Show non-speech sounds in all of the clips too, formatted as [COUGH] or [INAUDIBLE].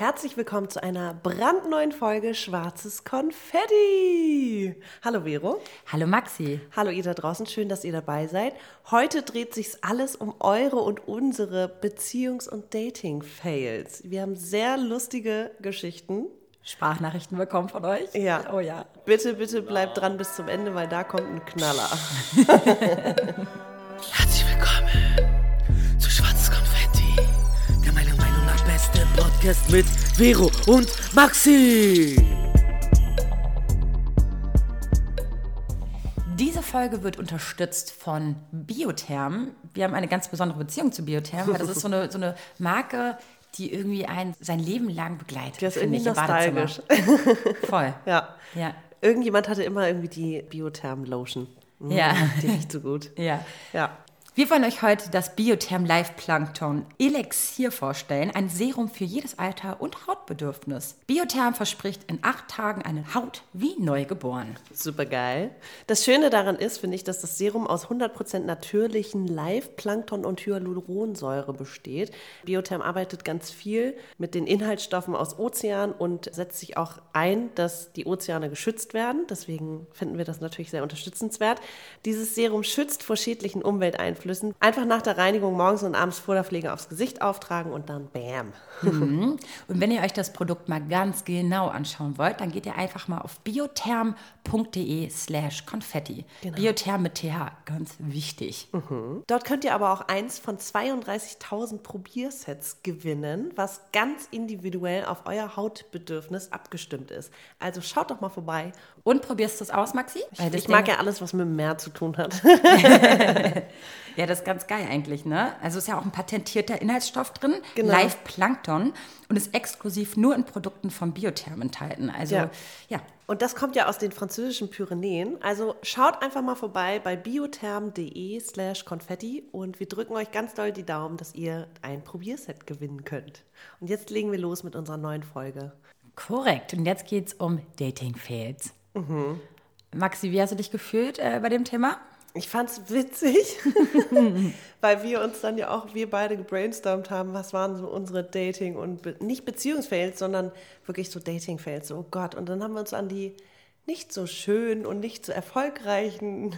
Herzlich willkommen zu einer brandneuen Folge Schwarzes Konfetti. Hallo Vero. Hallo Maxi. Hallo ihr da draußen, schön, dass ihr dabei seid. Heute dreht sich alles um eure und unsere Beziehungs- und Dating-Fails. Wir haben sehr lustige Geschichten. Sprachnachrichten bekommen von euch? Ja. Oh ja. Bitte, bitte bleibt dran bis zum Ende, weil da kommt ein Knaller. [LAUGHS] Podcast mit Vero und Maxi. Diese Folge wird unterstützt von Biotherm. Wir haben eine ganz besondere Beziehung zu Biotherm, weil das ist so eine, so eine Marke, die irgendwie einen sein Leben lang begleitet. Die ist finde irgendwie nostalgisch. [LAUGHS] Voll. Ja. Ja. Irgendjemand hatte immer irgendwie die Biotherm-Lotion. Mm, Ja. Die riecht so gut. Ja. Ja. Wir wollen euch heute das Biotherm Live Plankton Elixier vorstellen, ein Serum für jedes Alter und Hautbedürfnis. Biotherm verspricht in acht Tagen eine Haut wie neu geboren. Super geil. Das Schöne daran ist, finde ich, dass das Serum aus 100% natürlichen Live-Plankton und Hyaluronsäure besteht. Biotherm arbeitet ganz viel mit den Inhaltsstoffen aus Ozean und setzt sich auch ein, dass die Ozeane geschützt werden. Deswegen finden wir das natürlich sehr unterstützenswert. Dieses Serum schützt vor schädlichen Umwelteinflüssen. Einfach nach der Reinigung morgens und abends vor der Pflege aufs Gesicht auftragen und dann bam. [LAUGHS] Und wenn ihr euch das Produkt mal ganz genau anschauen wollt, dann geht ihr einfach mal auf biotherm.de slash konfetti. Biotherm mit TH, ganz wichtig. Dort könnt ihr aber auch eins von 32.000 Probiersets gewinnen, was ganz individuell auf euer Hautbedürfnis abgestimmt ist. Also schaut doch mal vorbei. Und probierst du es aus, Maxi? Das Ich mag ja alles, was mit dem Meer zu tun hat. [LAUGHS] Ja, das ist ganz geil eigentlich, ne? Also ist ja auch ein patentierter Inhaltsstoff drin, Genau. Live Plankton und ist exklusiv nur in Produkten von Biotherm enthalten. Also Ja. ja. Und das kommt ja aus den französischen Pyrenäen. Also schaut einfach mal vorbei bei biotherm.de slash konfetti und wir drücken euch ganz doll die Daumen, dass ihr ein Probierset gewinnen könnt. Und jetzt legen wir los mit unserer neuen Folge. korrekt. Und jetzt geht's um Dating Fails. Mhm. Maxi, wie hast du dich gefühlt äh, bei dem Thema? Ich fand's witzig, [LAUGHS] weil wir uns dann ja auch, wir beide gebrainstormt haben, was waren so unsere Dating- und Be nicht Beziehungsfails, sondern wirklich so Dating-Fails. So, oh Gott. Und dann haben wir uns an die nicht so schönen und nicht so erfolgreichen,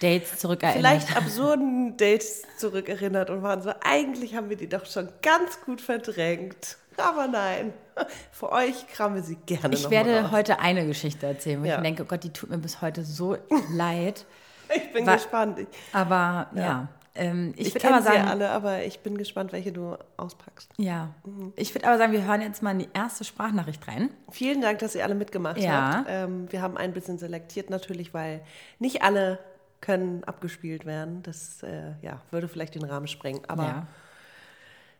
Dates zurückerinnert. vielleicht absurden Dates zurückerinnert und waren so, eigentlich haben wir die doch schon ganz gut verdrängt. Aber nein, [LAUGHS] für euch kramen wir sie gerne Ich werde heute eine Geschichte erzählen, wo Ja. ich denke, oh Gott, die tut mir bis heute so [LAUGHS] leid. Ich bin Wa- gespannt. Aber ja, ähm, ich, ich würde kenne aber sie ja sagen, alle, aber ich bin gespannt, welche du auspackst. ja, Mhm. ich würde aber sagen, wir hören jetzt mal in die erste Sprachnachricht rein. Vielen Dank, dass ihr alle mitgemacht Ja. habt. Ähm, wir haben ein bisschen selektiert natürlich, weil nicht alle können abgespielt werden. Das äh, ja, würde vielleicht den Rahmen sprengen. Aber ja,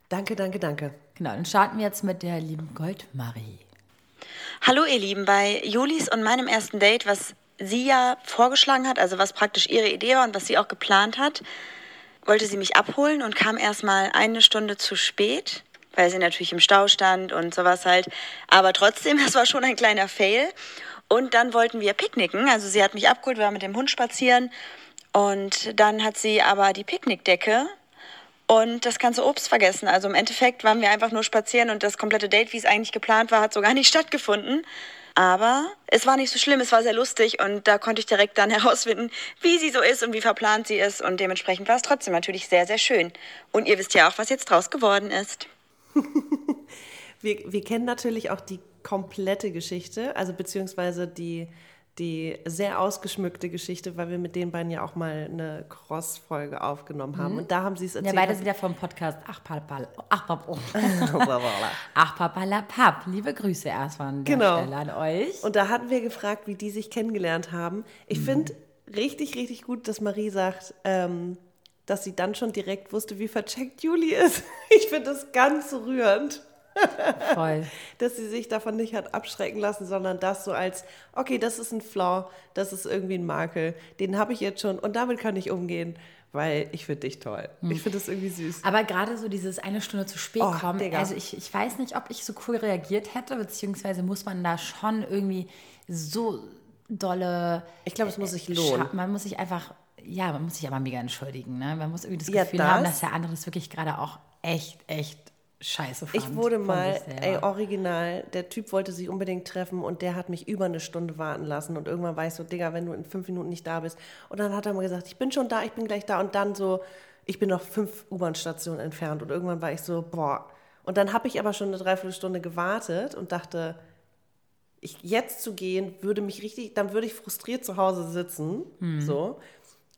danke, danke, danke. genau. Dann starten wir jetzt mit der lieben Goldmarie. Hallo ihr Lieben, bei Julis und meinem ersten Date, was sie ja vorgeschlagen hat, also was praktisch ihre Idee war und was sie auch geplant hat, wollte sie mich abholen und kam erstmal eine Stunde zu spät, weil sie natürlich im Stau stand und sowas halt. Aber trotzdem, [LAUGHS] das war schon ein kleiner Fail. Und dann wollten wir picknicken, also sie hat mich abgeholt, wir waren mit dem Hund spazieren und dann hat sie aber die Picknickdecke und das ganze Obst vergessen. Also im Endeffekt waren wir einfach nur spazieren und das komplette Date, wie es eigentlich geplant war, hat so gar nicht [LAUGHS] stattgefunden. Aber es war nicht so schlimm, es war sehr lustig und da konnte ich direkt dann [LAUGHS] herausfinden, wie sie so ist und wie verplant sie ist. Und dementsprechend war es trotzdem natürlich sehr, sehr schön. Und ihr wisst ja auch, was jetzt draus geworden ist. [LAUGHS] Wir, wir kennen natürlich auch die komplette Geschichte, also beziehungsweise die, die sehr ausgeschmückte Geschichte, weil wir mit den beiden ja auch mal eine Cross-Folge aufgenommen haben. Und da haben sie es Ja, erzählt. beide sind ja vom Podcast Ach Papal, Ach Pap, oh. [LAUGHS] Ach Papala Pap. Liebe Grüße erstmal an Genau. Stelle an euch. Und da hatten wir gefragt, wie die sich kennengelernt haben. Mhm. Ich finde richtig, richtig gut, dass Marie sagt, ähm, dass sie dann schon direkt wusste, wie vercheckt Juli ist. [LAUGHS] Ich finde das ganz rührend, Voll. [LAUGHS] dass sie sich davon nicht hat abschrecken lassen, sondern das so als, okay, das ist ein Flaw, das ist irgendwie ein Makel, den habe ich jetzt schon und damit kann ich umgehen, weil ich finde dich toll. Mhm. Ich finde das irgendwie süß. Aber gerade so dieses eine Stunde zu spät Oh, kommen, Digga. also ich, ich weiß nicht, ob ich so cool reagiert hätte, beziehungsweise muss man da schon irgendwie so dolle. Ich glaube, es muss sich Scha- lohnen. Man muss sich einfach, ja, man muss sich aber mega entschuldigen. Ne? Man muss irgendwie das Ja, Gefühl haben, das- dass der andere das wirklich gerade auch echt, echt scheiße fand. Ich wurde mal, ey, original, der Typ wollte sich unbedingt treffen und der hat mich über eine Stunde warten lassen und irgendwann war ich so, Digga, wenn du in fünf Minuten nicht da bist. Und dann hat er mal gesagt, ich bin schon da, ich bin gleich da und dann so, ich bin noch fünf U-Bahn-Stationen entfernt und irgendwann war ich so, boah. Und dann habe ich aber schon eine Dreiviertelstunde gewartet und dachte, ich, jetzt zu gehen, würde mich richtig, dann würde ich frustriert zu Hause sitzen, so.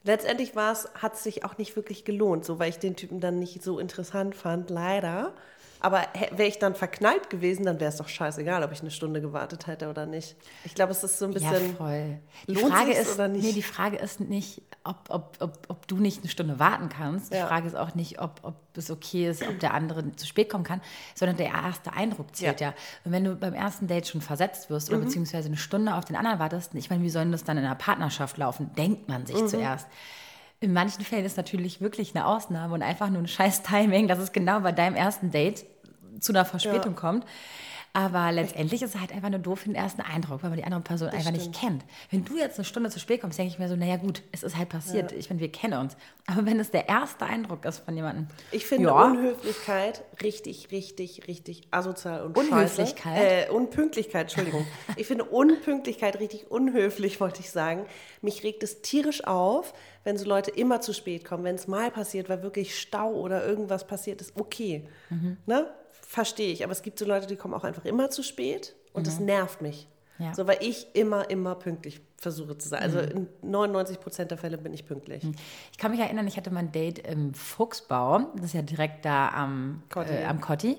Letztendlich war es, hat es sich auch nicht wirklich gelohnt, so weil ich den Typen dann nicht so interessant fand, leider. Aber wäre ich dann verknallt gewesen, dann wäre es doch scheißegal, ob ich eine Stunde gewartet hätte oder nicht. Ich glaube, es ist so ein Ja, bisschen. voll. Die Frage ist, oder nicht? Nee, die Frage ist nicht, ob, ob, ob, ob du nicht eine Stunde warten kannst. Die Ja. Frage ist auch nicht, ob, ob es okay ist, ob der andere zu spät kommen kann, sondern der erste Eindruck zählt ja. Ja. Mhm. Und wenn du beim ersten Date schon versetzt wirst oder beziehungsweise eine Stunde auf den anderen wartest, ich meine, wie soll das dann in einer Partnerschaft laufen? Denkt man Mhm. sich zuerst. In manchen Fällen ist natürlich wirklich eine Ausnahme und einfach nur ein scheiß Timing, dass es genau bei deinem ersten Date zu einer Verspätung kommt. Aber letztendlich ist es halt einfach nur doof für den ersten Eindruck, weil man die andere Person einfach nicht kennt. Wenn du jetzt eine Stunde zu spät kommst, denke ich mir so, naja gut, es ist halt passiert. Ich meine, wir kennen uns. Aber wenn es der erste Eindruck ist von jemandem. Ich finde ja, Unhöflichkeit richtig, richtig, richtig asozial und Unhöflichkeit? Scheiße. Äh, Unpünktlichkeit, Entschuldigung. [LAUGHS] ich finde Unpünktlichkeit richtig unhöflich, wollte ich sagen. Mich regt es tierisch auf, wenn so Leute immer zu spät kommen. Wenn es mal passiert, weil wirklich Stau oder irgendwas passiert ist, okay. Mhm. Ne? Verstehe ich. Aber es gibt so Leute, die kommen auch einfach immer zu spät und das nervt mich. Mhm. Ja. Mhm. So, weil ich immer, immer pünktlich versuche zu sein. Also in 99 Prozent der Fälle bin ich pünktlich. Ich kann mich erinnern, ich hatte mein Date im Fuchsbau. Das ist ja direkt da am Kotti. Äh, am Kotti.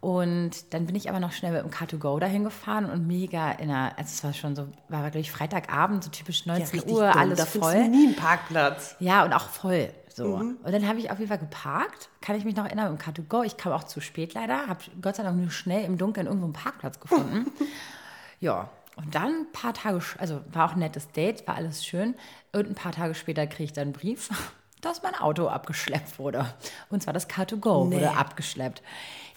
Und dann bin ich aber noch schnell mit dem Car2Go dahin gefahren und mega in einer, also es war schon so, war glaube ich Freitagabend, so typisch 19 richtig Uhr, dumm. alles da voll. nie einen Parkplatz. Ja, und auch voll. So. Und dann habe ich auf jeden Fall geparkt. Kann ich mich noch erinnern, im Car2Go. Ich kam auch zu spät leider. Habe Gott sei Dank nur schnell im Dunkeln irgendwo einen Parkplatz gefunden. [LAUGHS] ja. Und dann ein paar Tage, sch- also war auch ein nettes Date, war alles schön. Und ein paar Tage später kriege ich dann einen Brief, [LAUGHS] dass mein Auto abgeschleppt wurde. Und zwar das Car2Go wurde abgeschleppt.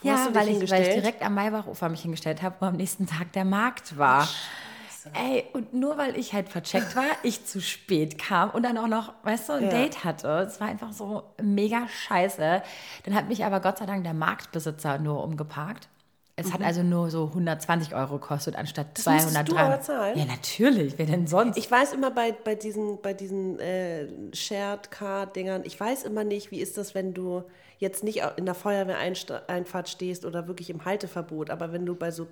Wo ja, weil ich, weil ich direkt am Maybachufer mich hingestellt habe, wo am nächsten Tag der Markt war. Ey, und nur weil ich halt vercheckt war, [LAUGHS] ich zu spät kam und dann auch noch, weißt du, ein Ja. Date hatte. Es war einfach so mega scheiße. Dann hat mich aber Gott sei Dank der Marktbesitzer nur umgeparkt. Es hat also nur so 120 Euro gekostet anstatt Mhm. musstest 200 du aber zahlen? Ja, natürlich. Wer denn sonst? Ich weiß immer bei, bei diesen, bei diesen äh, Shared Car-Dingern, ich weiß immer nicht, wie ist das, wenn du jetzt nicht in der Feuerwehreinfahrt stehst oder wirklich im Halteverbot, aber wenn du bei so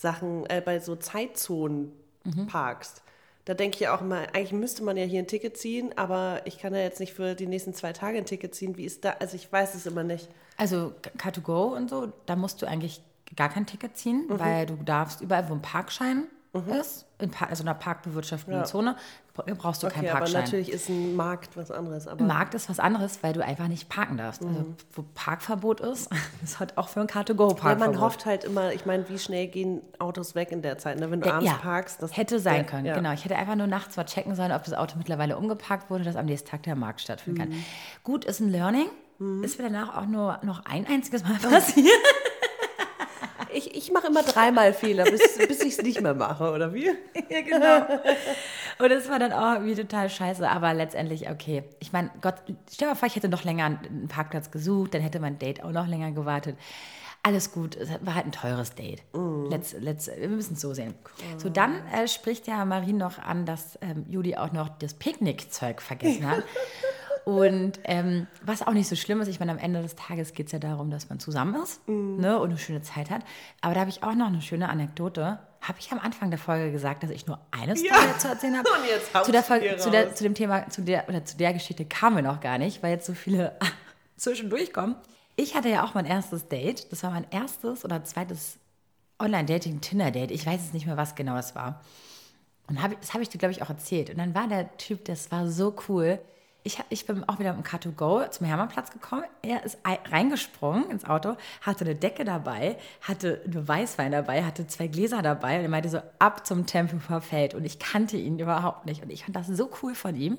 Parksachen, äh, bei so Zeitzonen Mhm. parkst. Da denke ich auch immer, eigentlich müsste man ja hier ein Ticket ziehen, aber ich kann ja jetzt nicht für die nächsten zwei Tage ein Ticket ziehen. Wie ist da? Also ich weiß es immer nicht. Also Car2Go und so, da musst du eigentlich gar kein Ticket ziehen, Mhm. weil du darfst überall, wo ein Parkschein ist, in pa also einer parkbewirtschafteten Ja. Zone, bra- brauchst du Okay, keinen aber Parkschein. natürlich ist ein Markt was anderes. Aber Markt ist was anderes, weil du einfach nicht parken darfst. Also, Mhm. wo Parkverbot ist, [LAUGHS] ist halt auch für ein Car2Go Ja, man hofft halt immer, ich meine, wie schnell gehen Autos weg in der Zeit, ne? wenn du Der- abends ja, parkst. Das hätte sein der- können, ja. genau. Ich hätte einfach nur nachts mal checken sollen, ob das Auto mittlerweile umgeparkt wurde, dass am nächsten Tag der Markt stattfinden Mhm. kann. Gut, ist ein Learning. Ist mir danach auch nur noch ein einziges Mal [LAUGHS] passiert. Ich, mache immer dreimal Fehler, bis, bis ich es nicht mehr mache, oder wie? [LAUGHS] ja, genau. Und es war dann auch irgendwie total scheiße, aber letztendlich okay. Ich meine, Gott, stell dir mal vor, ich hätte noch länger einen Parkplatz gesucht, dann hätte mein Date auch noch länger gewartet. Alles gut, es war halt ein teures Date. Let's, let's, wir müssen es so sehen. So, dann äh, spricht ja Marie noch an, dass ähm, Judy auch noch das Picknickzeug vergessen hat. [LAUGHS] Und ähm, was auch nicht so schlimm ist, ich meine, am Ende des Tages geht es ja darum, dass man zusammen ist ne, und eine schöne Zeit hat. Aber da habe ich auch noch eine schöne Anekdote. Habe ich am Anfang der Folge gesagt, dass ich nur eine Story zu erzählen habe? [LAUGHS] Und jetzt zu, der Folge, zu, der, zu dem Thema, zu der, oder zu der Geschichte kamen wir noch gar nicht, weil jetzt so viele [LAUGHS] zwischendurch kommen. Ich hatte ja auch mein erstes Date. Das war mein erstes oder zweites Online-Dating, Tinder-Date. Ich weiß jetzt nicht mehr, was genau es war. Und hab, das habe ich dir, glaube ich, auch erzählt. Und dann war der Typ, das war so cool. Ich, ich bin auch wieder mit dem Car2Go zum Hermannplatz gekommen. Er ist ei- reingesprungen ins Auto, hatte eine Decke dabei, hatte eine Weißwein dabei, hatte zwei Gläser dabei und er meinte so, ab zum Tempelhofer Feld. Und ich kannte ihn überhaupt nicht. Und ich fand das so cool von ihm.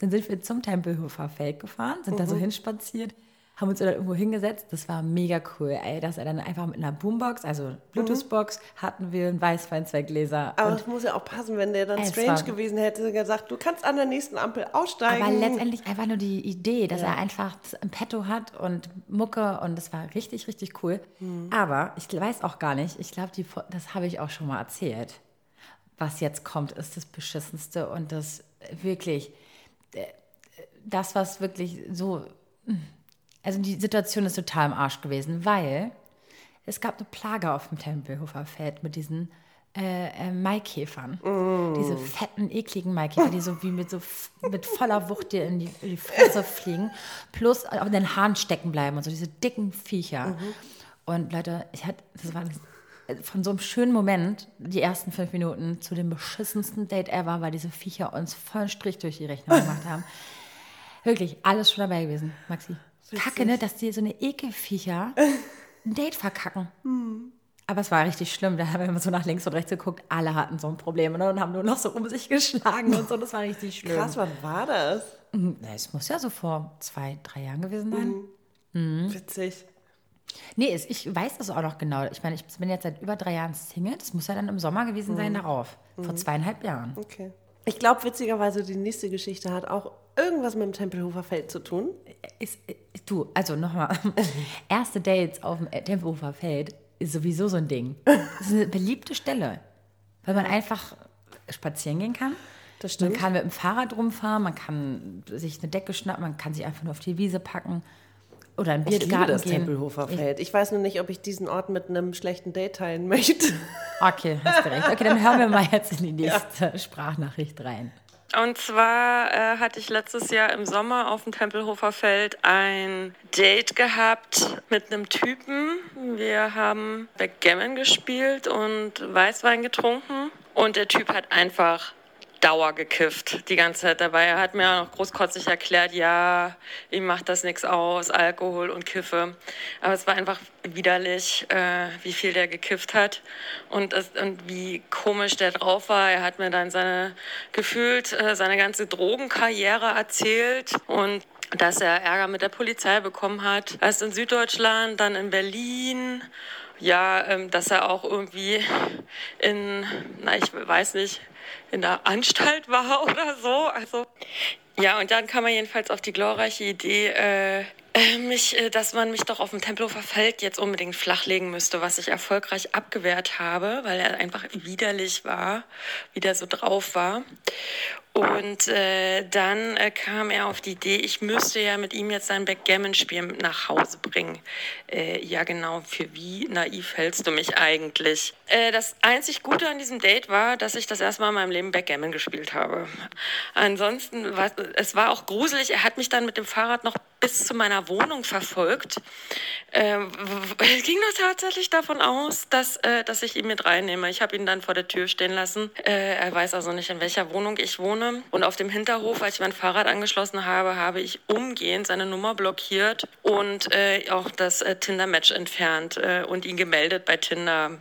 Dann sind wir zum Tempelhofer Feld gefahren, sind da so hinspaziert, haben uns dann irgendwo hingesetzt. Das war mega cool, ey, dass er dann einfach mit einer Boombox, also Bluetooth-Box, hatten wir ein Weißwein, zwei Gläser. Aber und es muss ja auch passen, wenn der dann Es strange gewesen hätte, gesagt, du kannst an der nächsten Ampel aussteigen. Aber letztendlich einfach nur die Idee, dass er einfach das im Petto hat und Mucke und das war richtig, richtig cool. Aber ich weiß auch gar nicht, ich glaube, das habe ich auch schon mal erzählt. Was jetzt kommt, ist das Beschissenste und das wirklich, äh, das, was wirklich so, also die Situation ist total im Arsch gewesen, weil es gab eine Plage auf dem Tempelhofer Feld mit diesen äh, äh, Maikäfern. Diese fetten, ekligen Maikäfer, die so wie mit so mit voller Wucht dir in die, in die Fresse [LAUGHS] fliegen, plus auch in den Haaren stecken bleiben und so diese dicken Viecher. Und Leute, ich hatte, das war von so einem schönen Moment, die ersten fünf Minuten, zu dem beschissensten Date ever, weil diese Viecher uns vollen Strich durch die Rechnung gemacht haben. [LAUGHS] Wirklich, alles schon dabei gewesen, Maxi. Kacke, ne, dass die so eine Ekelviecher [LAUGHS] ein Date verkacken. Aber es war richtig schlimm. Da haben wir so nach links und rechts geguckt. Alle hatten so ein Problem ne, und haben nur noch so um sich geschlagen und so. Das war richtig schlimm. Krass, wann war das? Na, Es muss ja so vor zwei, drei Jahren gewesen sein. Mhm. Witzig. Nee, ich weiß das auch noch genau. Ich meine, ich bin jetzt seit über drei Jahren Single. Das muss ja dann im Sommer gewesen sein darauf. Vor zweieinhalb Jahren. Okay. Ich glaube, witzigerweise, die nächste Geschichte hat auch irgendwas mit dem Tempelhofer Feld zu tun. Ist, ist, du, also nochmal. [LAUGHS] Erste Dates auf dem Tempelhofer Feld ist sowieso so ein Ding. Das ist eine beliebte Stelle. Weil man einfach spazieren gehen kann. Das Man stimmt. kann mit dem Fahrrad rumfahren, man kann sich eine Decke schnappen, man kann sich einfach nur auf die Wiese packen oder einen Ich liebe Biergarten das gehen. Tempelhofer Feld. Ich weiß nur nicht, ob ich diesen Ort mit einem schlechten Date teilen möchte. Okay, hast du recht. Okay, dann hören wir mal jetzt in die [LAUGHS] nächste Sprachnachricht rein. Und zwar äh, hatte ich letztes Jahr im Sommer auf dem Tempelhofer Feld ein Date gehabt mit einem Typen. Wir haben Backgammon gespielt und Weißwein getrunken. Und der Typ hat einfach Dauer gekifft, die ganze Zeit dabei. Er hat mir auch noch großkotzig erklärt, ja, ihm macht das nichts aus, Alkohol und Kiffe. Aber es war einfach widerlich, äh, wie viel der gekifft hat und, es, und wie komisch der drauf war. Er hat mir dann seine, gefühlt äh, seine ganze Drogenkarriere erzählt und dass er Ärger mit der Polizei bekommen hat. Erst in Süddeutschland, dann in Berlin. Ja, ähm, dass er auch irgendwie in, na, ich weiß nicht, in der Anstalt war [LAUGHS] oder so. Also, ja, und dann kam er jedenfalls auf die glorreiche Idee, äh, äh, mich, äh, dass man mich doch auf dem Tempelhofer Feld jetzt unbedingt flachlegen müsste, was ich erfolgreich abgewehrt habe, weil er einfach widerlich war, wie der so drauf war. Und äh, dann äh, kam er auf die Idee, ich müsste ja mit ihm jetzt sein Backgammon-Spiel nach Hause bringen. Äh, ja, genau, für wie naiv hältst du mich eigentlich? Äh, das einzig Gute an diesem Date war, dass ich das erste Mal in meinem Leben Backgammon gespielt habe. Ansonsten, war, es war auch gruselig, er hat mich dann mit dem Fahrrad noch bis zu meiner Wohnung verfolgt. Ähm, [LAUGHS] es ging nur tatsächlich davon aus, dass, äh, dass ich ihn mit reinnehme. Ich habe ihn dann vor der Tür stehen lassen. Äh, er weiß also nicht, in welcher Wohnung ich wohne. Und auf dem Hinterhof, als ich mein Fahrrad angeschlossen habe, habe ich umgehend seine Nummer blockiert und äh, auch das äh, Tinder-Match entfernt äh, und ihn gemeldet bei Tinder.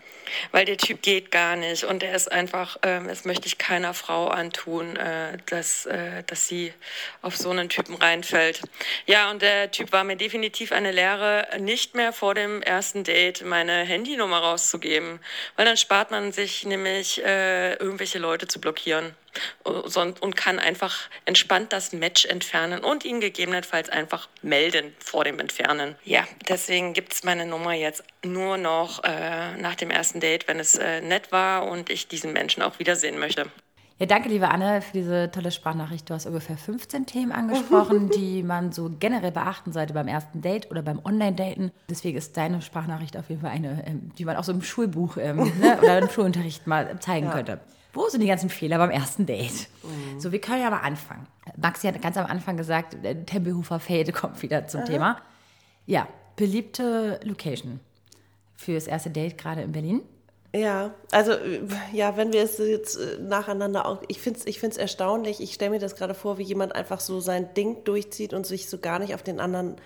Weil der Typ geht gar nicht und er ist einfach, ähm, das möchte ich keiner Frau antun, äh, dass, dass sie auf so einen Typen reinfällt. Ja, und der Typ war mir definitiv eine Lehre, nicht mehr vor dem ersten Date meine Handynummer rauszugeben, weil dann spart man sich nämlich äh, irgendwelche Leute zu blockieren und kann einfach entspannt das Match entfernen und ihn gegebenenfalls einfach melden vor dem Entfernen. Ja, deswegen gibt's meine Nummer jetzt nur noch äh, nach dem ersten Date, wenn es äh, nett war und ich diesen Menschen auch wiedersehen möchte. Ja, danke, liebe Anne, für diese tolle Sprachnachricht. Du hast ungefähr 15 Themen angesprochen, [LAUGHS] die man so generell beachten sollte beim ersten Date oder beim Online-Daten. Deswegen ist deine Sprachnachricht auf jeden Fall eine, ähm, die man auch so im Schulbuch ähm, [LAUGHS] ne, oder im Schulunterricht mal zeigen könnte. Wo sind die ganzen Fehler beim ersten Date? So, wir können ja mal anfangen. Maxi hat ganz am Anfang gesagt, Tempelhofer Feld kommt wieder zum Thema. Ja, beliebte Location für das erste Date gerade in Berlin. Ja, also äh, ja, wenn wir es jetzt äh, nacheinander auch, ich finde es ich find's erstaunlich, ich stelle mir das gerade vor, wie jemand einfach so sein Ding durchzieht und sich so gar nicht auf den anderen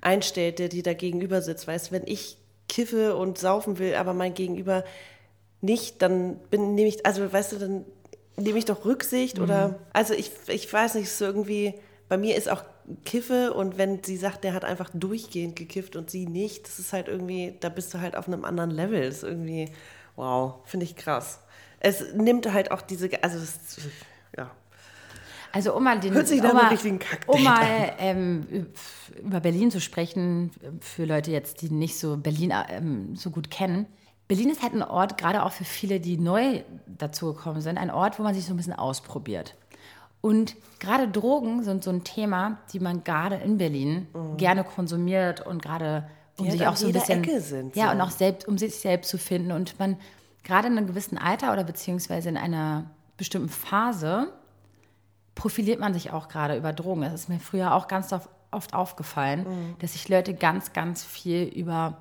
einstellt, der dir da gegenüber sitzt. Weißt, wenn ich kiffe und saufen will, aber mein Gegenüber nicht, dann bin nehme ich, also weißt du, dann nehme ich doch Rücksicht oder, also ich, ich weiß nicht, so irgendwie, bei mir ist auch kiffe und wenn sie sagt, der hat einfach durchgehend gekifft und sie nicht, das ist halt irgendwie, da bist du halt auf einem anderen Level. Das ist irgendwie, wow, finde ich krass. Es nimmt halt auch diese, also es, ja. Also um mal den Hört sich um mal, richtigen um mal ähm, über Berlin zu sprechen, für Leute jetzt, die nicht so Berlin ähm, so gut kennen. Berlin ist halt ein Ort, gerade auch für viele, die neu dazugekommen sind, ein Ort, wo man sich so ein bisschen ausprobiert. Und gerade Drogen sind so ein Thema, die man gerade in Berlin gerne konsumiert und gerade um Die sich halt auch so ein bisschen Ecke sind, ja so. und auch selbst um sich selbst zu finden und man gerade in einem gewissen Alter oder beziehungsweise in einer bestimmten Phase profiliert man sich auch gerade über Drogen. Das ist mir früher auch ganz oft, aufgefallen, Mhm. dass sich Leute ganz, ganz viel über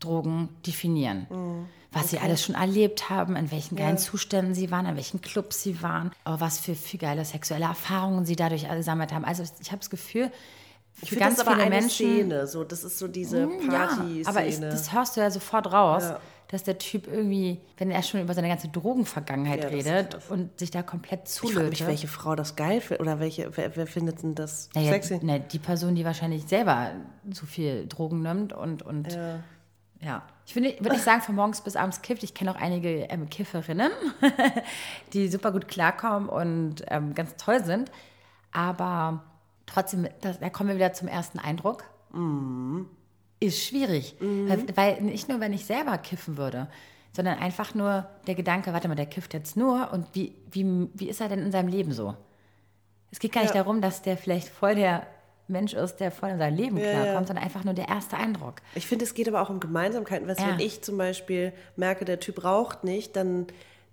Drogen definieren. Mhm. Was sie alles schon erlebt haben, in welchen geilen Zuständen sie waren, in welchen Clubs sie waren, aber was für, für geile sexuelle Erfahrungen sie dadurch gesammelt haben. Also ich habe das Gefühl, Ich für finde ganz das aber viele eine Menschen. Szene, so, das ist so diese Ja, Party-Szene. aber ich, das hörst du ja sofort raus, Ja. dass der Typ irgendwie, wenn er schon über seine ganze Drogenvergangenheit Ja, redet und sich da komplett ich frage zulötet. mich, welche Frau das geil findet oder welche, wer, wer findet denn das Naja, sexy? ne, die Person, die wahrscheinlich selber so viel Drogen nimmt und, und ja. Ich finde, würde nicht sagen, von morgens bis abends kifft. Ich kenne auch einige ähm, Kifferinnen, [LAUGHS] die super gut klarkommen und ähm, ganz toll sind. Aber trotzdem, das, da kommen wir wieder zum ersten Eindruck. Ist schwierig. Weil, weil nicht nur, wenn ich selber kiffen würde, sondern einfach nur der Gedanke, warte mal, der kifft jetzt nur und wie, wie, wie ist er denn in seinem Leben so? Es geht gar nicht Ja. darum, dass der vielleicht voll der Mensch ist, der voll in sein Leben Ja, klarkommt, ja. sondern einfach nur der erste Eindruck. Ich finde, es geht aber auch um Gemeinsamkeiten. Du, Ja. Wenn ich zum Beispiel merke, der Typ raucht nicht, dann,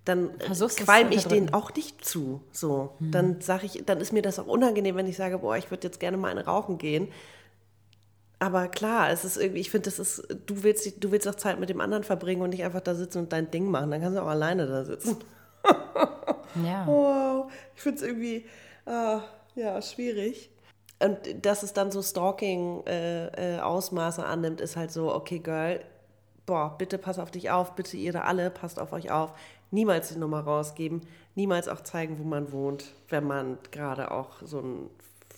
dann qualm ich den unterdrücken. auch nicht zu. So. Dann sage ich, dann ist mir das auch unangenehm, wenn ich sage, boah, ich würde jetzt gerne mal eine rauchen gehen. Aber klar, es ist irgendwie, ich finde, das ist, du willst, du willst auch Zeit mit dem anderen verbringen und nicht einfach da sitzen und dein Ding machen. Dann kannst du auch alleine da sitzen. [LAUGHS] Ja. Wow, ich finde es irgendwie, ah, ja, schwierig. Und dass es dann so Stalking-Ausmaße annimmt, ist halt so, okay, Girl, boah, bitte pass auf dich auf, bitte ihr da alle, passt auf euch auf. Niemals die Nummer rausgeben, niemals auch zeigen, wo man wohnt, wenn man gerade auch so ein,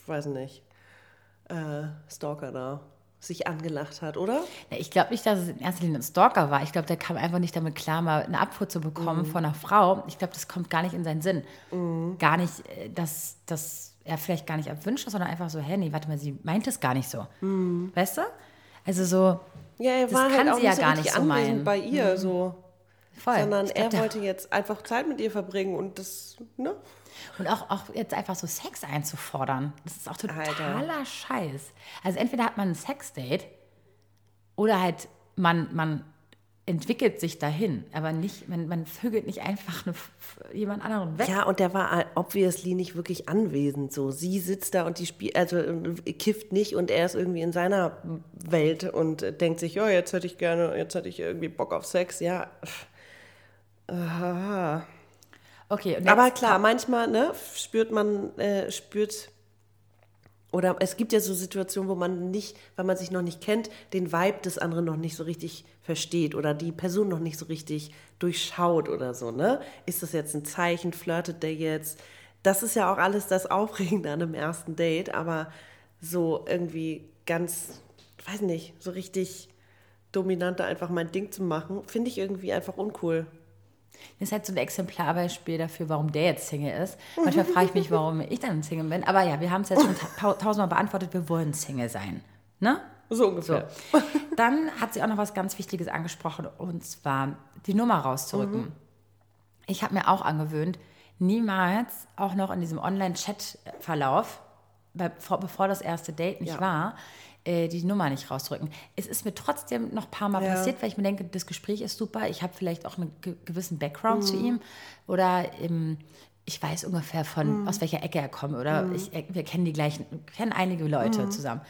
weiß nicht, äh, Stalker da sich angelacht hat, oder? Ja, Ich glaube nicht, dass es in erster Linie ein Stalker war. Ich glaube, der kam einfach nicht damit klar, mal eine Abfuhr zu bekommen von einer Frau. Ich glaube, das kommt gar nicht in seinen Sinn. Gar nicht, äh, dass, dass er vielleicht gar nicht erwünscht ist, sondern einfach so, hä, nee, warte mal, sie meint es gar nicht so. Weißt du? Also so, Ja, er Das war kann halt auch sie ja nicht so gar nicht so meinen. bei ihr, so. voll. Sondern glaub, er wollte jetzt einfach Zeit mit ihr verbringen und das, ne? Und auch, auch jetzt einfach so Sex einzufordern, das ist auch totaler Alter. Scheiß. Also entweder hat man ein Sexdate oder halt man, man entwickelt sich dahin, aber nicht, man, man vögelt nicht einfach eine, jemand anderen weg. Ja, und der war äh, obviously nicht wirklich anwesend. So, sie sitzt da und die spielt, also äh, kifft nicht und er ist irgendwie in seiner Welt und denkt sich, ja, jetzt hätte ich gerne, jetzt hätte ich irgendwie Bock auf Sex. Ja. Aha. Okay, Aber klar, manchmal ne, spürt man, äh, spürt, oder es gibt ja so Situationen, wo man nicht, weil man sich noch nicht kennt, den Vibe des anderen noch nicht so richtig versteht oder die Person noch nicht so richtig durchschaut oder so, ne? Ist das jetzt ein Zeichen, flirtet der jetzt? Das ist ja auch alles das Aufregende an einem ersten Date, aber so irgendwie ganz, weiß nicht, so richtig dominant da einfach mein Ding zu machen, finde ich irgendwie einfach uncool. Das ist halt so ein Exemplarbeispiel dafür, warum der jetzt Single ist. Manchmal frage ich mich, warum ich dann Single bin. Aber ja, wir haben es jetzt schon ta [LAUGHS] tausendmal beantwortet, wir wollen Single sein. Ne? So So. ungefähr. Dann hat sie auch noch was ganz Wichtiges angesprochen, und zwar die Nummer rauszurücken. Ich habe mir auch angewöhnt, niemals auch noch in diesem Online-Chat-Verlauf, bevor das erste Date nicht Ja. war, äh, die Nummer nicht rauszurücken. Es ist mir trotzdem noch ein paar Mal Ja. passiert, weil ich mir denke, das Gespräch ist super, ich habe vielleicht auch einen ge gewissen Background Mhm. zu ihm oder ähm, ich weiß ungefähr von, Mhm. aus welcher Ecke er kommt oder ich, äh, wir kennen die gleichen, kennen einige Leute zusammen.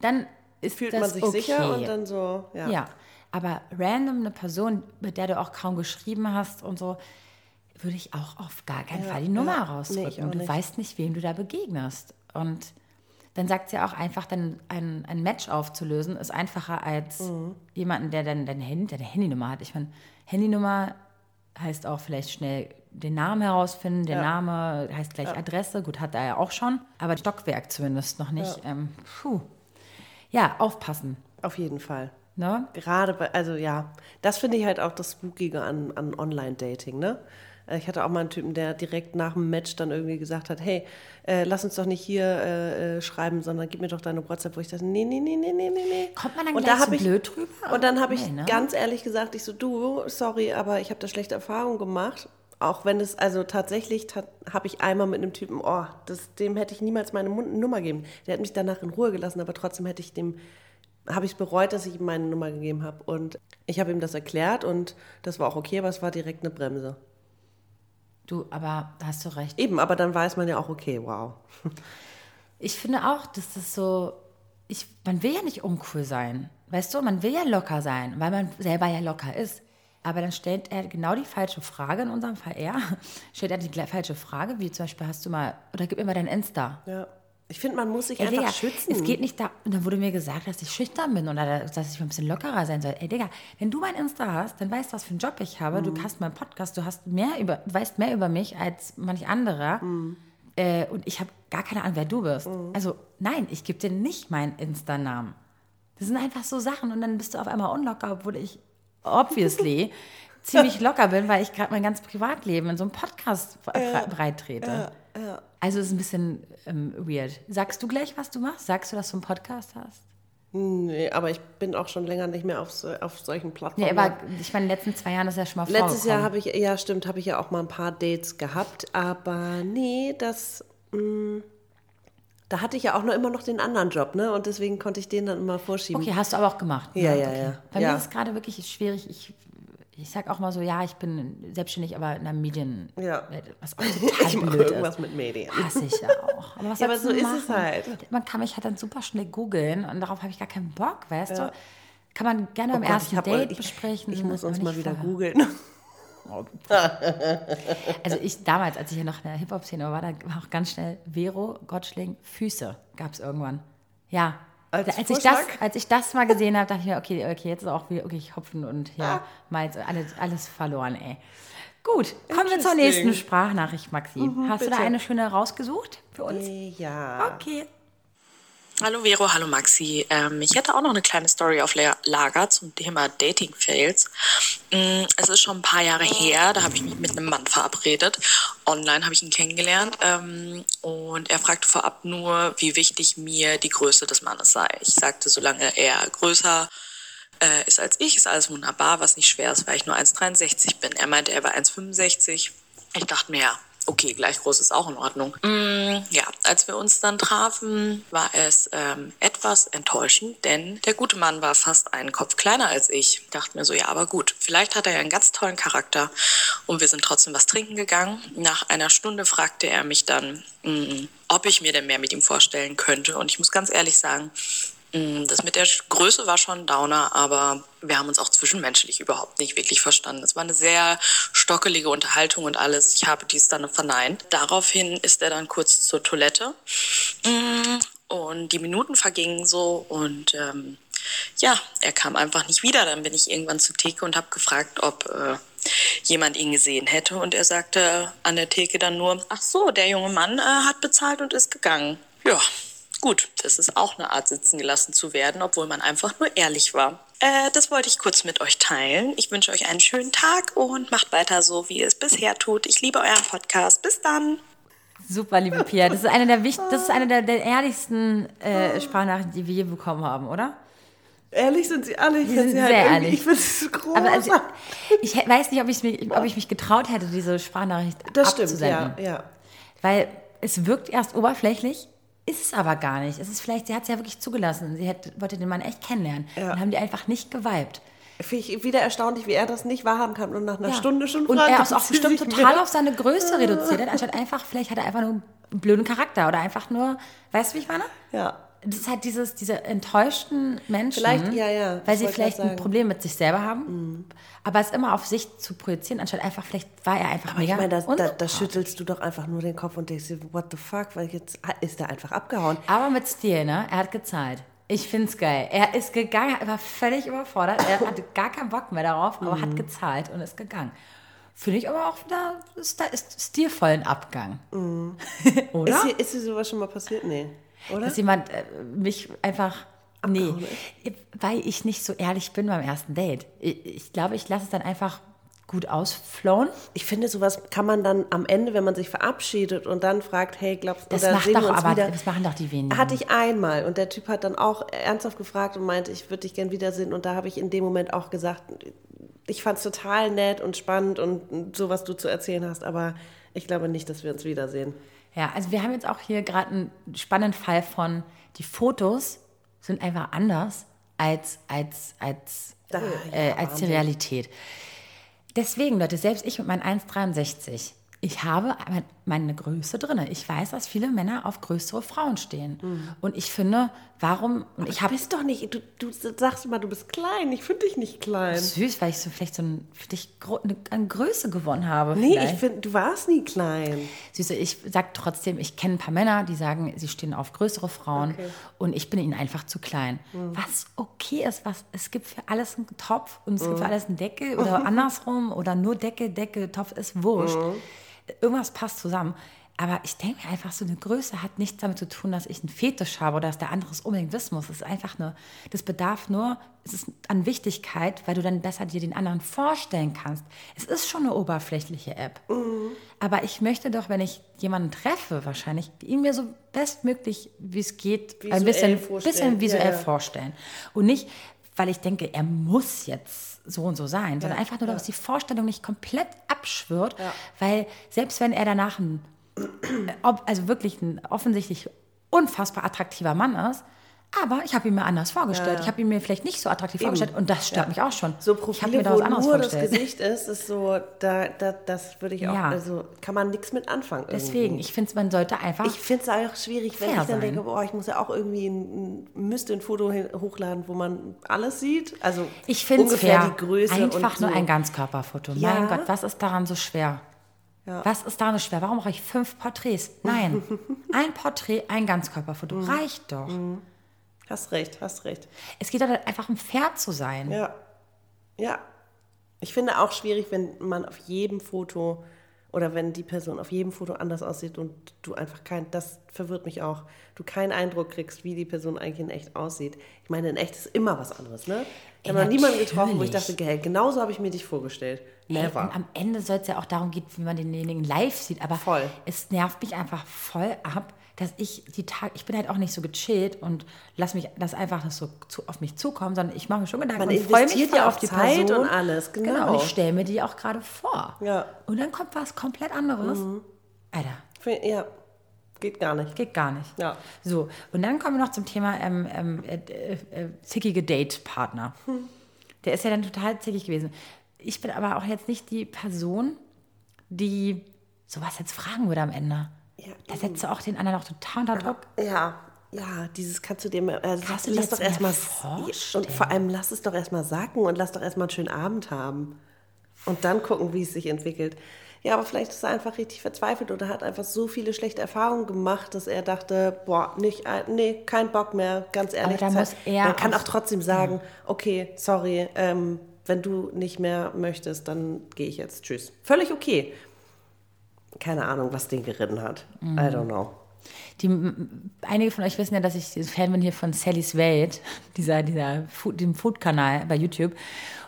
Dann ist Mhm. Fühlt das man sich okay. sicher und dann so, ja. Ja, aber random eine Person, mit der du auch kaum geschrieben hast und so, würde ich auch auf gar keinen Ja, Fall die Nummer ja. Nee, rausdrücken. auch du nicht. weißt nicht, wem du da begegnest. Und dann sagt sie auch einfach, dann ein, ein Match aufzulösen, ist einfacher als Mhm. jemanden, der dann deine, Handy, deine Handynummer hat. Ich meine, Handynummer heißt auch vielleicht schnell den Namen herausfinden. Der Ja. Name heißt gleich Adresse. Gut, hat er ja auch schon. Aber Stockwerk zumindest noch nicht. Ja, ähm, puh. ja aufpassen. Auf jeden Fall. Ne? Gerade bei, also ja, das finde ich halt auch das Spookige an, an Online-Dating, ne? Äh, Ich hatte auch mal einen Typen, der direkt nach dem Match dann irgendwie gesagt hat, hey, äh, lass uns doch nicht hier äh, äh, schreiben, sondern gib mir doch deine WhatsApp, wo ich dachte, nee, nee, nee, nee, nee, nee, nee. Kommt man dann und gleich da so ich, blöd drüber? Und dann habe ich Nee, ne? ganz ehrlich gesagt, ich so, du, sorry, aber ich habe da schlechte Erfahrungen gemacht. Auch wenn es, also tatsächlich ta habe ich einmal mit einem Typen, oh, das, dem hätte ich niemals meine Mun- Nummer gegeben. Der hat mich danach in Ruhe gelassen, aber trotzdem hätte ich dem, habe ich es bereut, dass ich ihm meine Nummer gegeben habe. Und ich habe ihm das erklärt und das war auch okay, aber es war direkt eine Bremse. Du, aber hast du recht. Eben, aber dann weiß man ja auch, okay, wow. Ich finde auch, dass das so, ich, man will ja nicht uncool sein. Weißt du, man will ja locker sein, weil man selber ja locker ist. Aber dann stellt er genau die falsche Frage, in unserem Fall er, [LAUGHS] stellt er die falsche Frage, wie zum Beispiel hast du mal, oder gib mir mal dein Insta. Ja. Ich finde, man muss sich Ey, einfach Digga, schützen. Es geht nicht da, und dann wurde mir gesagt, dass ich schüchtern bin oder dass ich mal ein bisschen lockerer sein soll. Ey, Digga, wenn du mein Insta hast, dann weißt du, was für einen Job ich habe. Mhm. Du hast meinen Podcast, du hast mehr über, weißt mehr über mich als manch anderer. Mhm. Äh, und ich habe gar keine Ahnung, wer du bist. Also, nein, ich gebe dir nicht meinen Insta-Namen. Das sind einfach so Sachen und dann bist du auf einmal unlocker, obwohl ich obviously [LAUGHS] ziemlich locker bin, weil ich gerade mein ganzes Privatleben in so einem Podcast bre- breit trete. Also ist ein bisschen ähm, weird. Sagst du gleich, was du machst? Sagst du, dass du einen Podcast hast? Nee, aber ich bin auch schon länger nicht mehr auf, so, auf solchen Plattformen. Nee, aber ich meine, in den letzten zwei Jahren ist ja schon mal Letztes Jahr habe ich, ja stimmt, habe ich ja auch mal ein paar Dates gehabt, aber nee, das, mh, da hatte ich ja auch noch immer noch den anderen Job, ne? Und deswegen konnte ich den dann immer vorschieben. Okay, hast du aber auch gemacht. Ja, ne? ja, okay. ja. Bei Ja. mir ist es gerade wirklich schwierig. Ich, ich sag auch mal so, ja, ich bin selbstständig, aber in der Medien. Ja. Was auch [LAUGHS] total Ich mache blöd irgendwas ist. mit Medien. Hasse ich ja auch. Aber, was Ja, aber so ist machen? es halt. Man kann mich halt dann super schnell googeln und darauf habe ich gar keinen Bock, weißt Ja. du? Kann man gerne beim Oh Gott, ersten Date ich, besprechen. Ich muss uns mal wieder vorher. googeln. [LAUGHS] [LAUGHS] Also ich damals, als ich hier noch in der Hip-Hop-Szene war, da war auch ganz schnell Vero, Gottschling, Füße gab es irgendwann. Ja. Als ich das, als ich das mal gesehen habe, dachte ich mir, okay, okay, jetzt ist auch wieder okay, Hopfen und hier Ah. Malz, alles, alles verloren, ey. Gut, kommen wir zur nächsten Sprachnachricht, Maxi. Hast du da bitte. eine schöne rausgesucht für uns? Ja. Okay. Hallo Vero, hallo Maxi. Ähm, ich hätte auch noch eine kleine Story auf La- Lager zum Thema Dating-Fails. Mm, Es ist schon ein paar Jahre her, da habe ich mich mit einem Mann verabredet. Online habe ich ihn kennengelernt ähm, und er fragte vorab nur, wie wichtig mir die Größe des Mannes sei. Ich sagte, solange er größer äh, ist als ich, ist alles wunderbar, was nicht schwer ist, weil ich nur 1,63 bin. Er meinte, er war 1,65. Ich dachte mir, ja, okay, gleich groß ist auch in Ordnung. Mm, ja, als wir uns dann trafen, war es ähm, etwas enttäuschend, denn der gute Mann war fast einen Kopf kleiner als ich. Ich dachte mir so, ja, aber gut, vielleicht hat er ja einen ganz tollen Charakter und wir sind trotzdem was trinken gegangen. Nach einer Stunde fragte er mich dann, mm, ob ich mir denn mehr mit ihm vorstellen könnte und ich muss ganz ehrlich sagen, Das mit der Größe war schon Downer, aber wir haben uns auch zwischenmenschlich überhaupt nicht wirklich verstanden. Es war eine sehr stockelige Unterhaltung und alles. Ich habe dies dann verneint. Daraufhin ist er dann kurz zur Toilette Mm, und die Minuten vergingen so und ähm, ja, er kam einfach nicht wieder. Dann bin ich irgendwann zur Theke und habe gefragt, ob äh, jemand ihn gesehen hätte und er sagte an der Theke dann nur, ach so, der junge Mann äh, hat bezahlt und ist gegangen. Ja, Gut, das ist auch eine Art, sitzen gelassen zu werden, obwohl man einfach nur ehrlich war. Äh, das wollte ich kurz mit euch teilen. Ich wünsche euch einen schönen Tag und macht weiter so, wie ihr es bisher tut. Ich liebe euren Podcast. Bis dann. Super, liebe Pia. Das ist eine der, wichtig, das ist eine der, der ehrlichsten äh, Sprachnachrichten, die wir je bekommen haben, oder? Ehrlich sind sie alle. Ich sind sie halt sehr irgendwie- ehrlich. Ich finde es groß. Aber also, ich weiß nicht, ob, ich's mich, ob ich mich getraut hätte, diese Sprachnachricht das stimmt, abzusenden. ja, ja. Weil es wirkt erst oberflächlich, ist es aber gar nicht. Es ist vielleicht, sie hat es ja wirklich zugelassen. Sie hätte, wollte den Mann echt kennenlernen. Ja. Und haben die einfach nicht geweibt. Finde ich wieder erstaunlich, wie er das nicht wahrhaben kann und nach einer Ja. Stunde schon Und fragt, er ist auch bestimmt total auf seine Größe reduziert hat, [LAUGHS] anstatt einfach, vielleicht hat er einfach nur einen blöden Charakter oder einfach nur, weißt du, wie ich meine? Ja. Das ist halt dieses, diese enttäuschten Menschen, Vielleicht, ja, ja, weil sie vielleicht ein. Problem mit sich selber haben, aber es immer auf sich zu projizieren, anstatt einfach, vielleicht war er einfach Aber mega ich meine, da, da, da schüttelst du doch einfach nur den Kopf und denkst dir, what the fuck, weil jetzt ist er einfach abgehauen. Aber mit Stil, ne? Er hat gezahlt. Ich find's geil. Er ist gegangen, er war völlig überfordert. Er hatte gar keinen Bock mehr darauf, aber Mhm. hat gezahlt und ist gegangen. Finde ich aber auch wieder sta- ist stilvollen Abgang. [LAUGHS] Oder? Ist, dir, ist dir sowas schon mal passiert? Nee. Oder? Dass jemand äh, mich einfach. Nee, weil ich nicht so ehrlich bin beim ersten Date. Ich, ich glaube, ich lasse es dann einfach gut ausflowen. Ich finde, sowas kann man dann am Ende, wenn man sich verabschiedet und dann fragt, hey, glaubst du, Das oder macht sehen wir doch uns aber, wieder? das machen doch die wenigen. Hatte ich einmal und der Typ hat dann auch ernsthaft gefragt und meinte, ich würde dich gern wiedersehen und da habe ich in dem Moment auch gesagt, ich fand es total nett und spannend und so, was du zu erzählen hast, aber ich glaube nicht, dass wir uns wiedersehen. Ja, also wir haben jetzt auch hier gerade einen spannenden Fall von, die Fotos sind einfach anders als, als, als, Da, äh, ja, als die. Realität. Deswegen, Leute, selbst ich mit meinen 1,63, ich habe mein- meine Größe drin. Ich weiß, dass viele Männer auf größere Frauen stehen. Und ich finde, warum, und ich Ich habe bist doch nicht, du, du sagst immer, du bist klein, ich finde dich nicht klein. süß, weil ich so vielleicht so ein, für dich eine, an Größe gewonnen habe. Nee, vielleicht. ich finde, du warst nie klein. Süße, ich sag trotzdem, ich kenne ein paar Männer, die sagen, sie stehen auf größere Frauen und ich bin ihnen einfach zu klein. Was okay ist, was es gibt für alles einen Topf und es gibt für alles einen Deckel oder [LAUGHS] andersrum oder nur Decke, Decke, Topf ist wurscht. Irgendwas passt zusammen. Aber ich denke einfach, so eine Größe hat nichts damit zu tun, dass ich einen Fetisch habe oder dass der andere es unbedingt wissen muss. Es ist einfach nur, das bedarf nur, es ist an Wichtigkeit, weil du dann besser dir den anderen vorstellen kannst. Es ist schon eine oberflächliche App. Aber ich möchte doch, wenn ich jemanden treffe, wahrscheinlich, ihn mir so bestmöglich, wie es geht, ein Visuell bisschen, vorstellen. bisschen visuell Ja, ja. vorstellen. Und nicht, weil ich denke, er muss jetzt so und so sein, sondern einfach nur, dass die Vorstellung nicht komplett abschwirrt, weil selbst wenn er danach ein, ob, also wirklich ein offensichtlich unfassbar attraktiver Mann ist, aber ich habe ihn mir anders vorgestellt. Ich habe ihn mir vielleicht nicht so attraktiv vorgestellt und das stört mich auch schon. So ich habe mir Profile, da wo was anderes nur das. Gesicht ist, ist so, da, da, das würde ich auch, Ja. also kann man nichts mit anfangen. Deswegen, irgendwie. ich finde, man sollte einfach Ich finde es auch schwierig, wenn ich dann sein. denke, boah, ich muss ja auch irgendwie ein, müsste ein Foto hochladen, wo man alles sieht. Also Ich ungefähr fair. die Größe Einfach nur so. ein Ganzkörperfoto. Ja. Mein Gott, was ist daran so schwer? Was ist daran so schwer? Warum brauche ich fünf Porträts? Nein, [LAUGHS] ein Porträt, ein Ganzkörperfoto. Mhm. Reicht doch. Hast recht, hast recht. Es geht doch einfach um fair zu sein. Ja. Ja. Ich finde auch schwierig, wenn man auf jedem Foto oder wenn die Person auf jedem Foto anders aussieht und du einfach kein, das verwirrt mich auch, du keinen Eindruck kriegst, wie die Person eigentlich in echt aussieht. Ich meine, in echt ist immer was anderes, ne? Ich habe noch niemanden getroffen, wo ich dachte, hey, genauso habe ich mir dich vorgestellt. Hey, Never. und am Ende soll es ja auch darum gehen, wie man denjenigen live sieht. Aber Voll. es nervt mich einfach voll ab, dass ich die Tag, ich bin halt auch nicht so gechillt und lass mich das einfach nicht so zu, auf mich zukommen, sondern ich mache mir schon Gedanken Man und freue mich ja auf die Zeit Person und alles, genau. Und ich stelle mir die auch gerade vor. Ja. Und dann kommt was komplett anderes. Alter, Für- Ja, geht gar nicht. geht gar nicht. Ja. So, und dann kommen wir noch zum Thema ähm, ähm, äh, äh, äh, zickige Date-Partner. Der ist ja dann total zickig gewesen. Ich bin aber auch jetzt nicht die Person, die sowas jetzt fragen würde am Ende. Ja, da setzt du auch den anderen auch total unter Druck. Ja, ja, dieses kannst du dir mal, also Kannst lass, du lass doch erstmal und vor allem lass es doch erstmal sacken und lass doch erstmal einen schönen Abend haben und dann gucken, wie es sich entwickelt. Ja, aber vielleicht ist er einfach richtig verzweifelt oder hat einfach so viele schlechte Erfahrungen gemacht, dass er dachte, boah, nicht, äh, nee, kein Bock mehr, ganz ehrlich. da Zeit- muss er Man kann auch- trotzdem sagen, okay, sorry, ähm, wenn du nicht mehr möchtest, dann gehe ich jetzt, tschüss. Völlig okay. Keine Ahnung, was den geritten hat. Mhm. I don't know. Die, einige von euch wissen ja, dass ich Fan bin hier von Sallys Welt, [LAUGHS] dieser, dieser Food, dem Food-Kanal bei YouTube.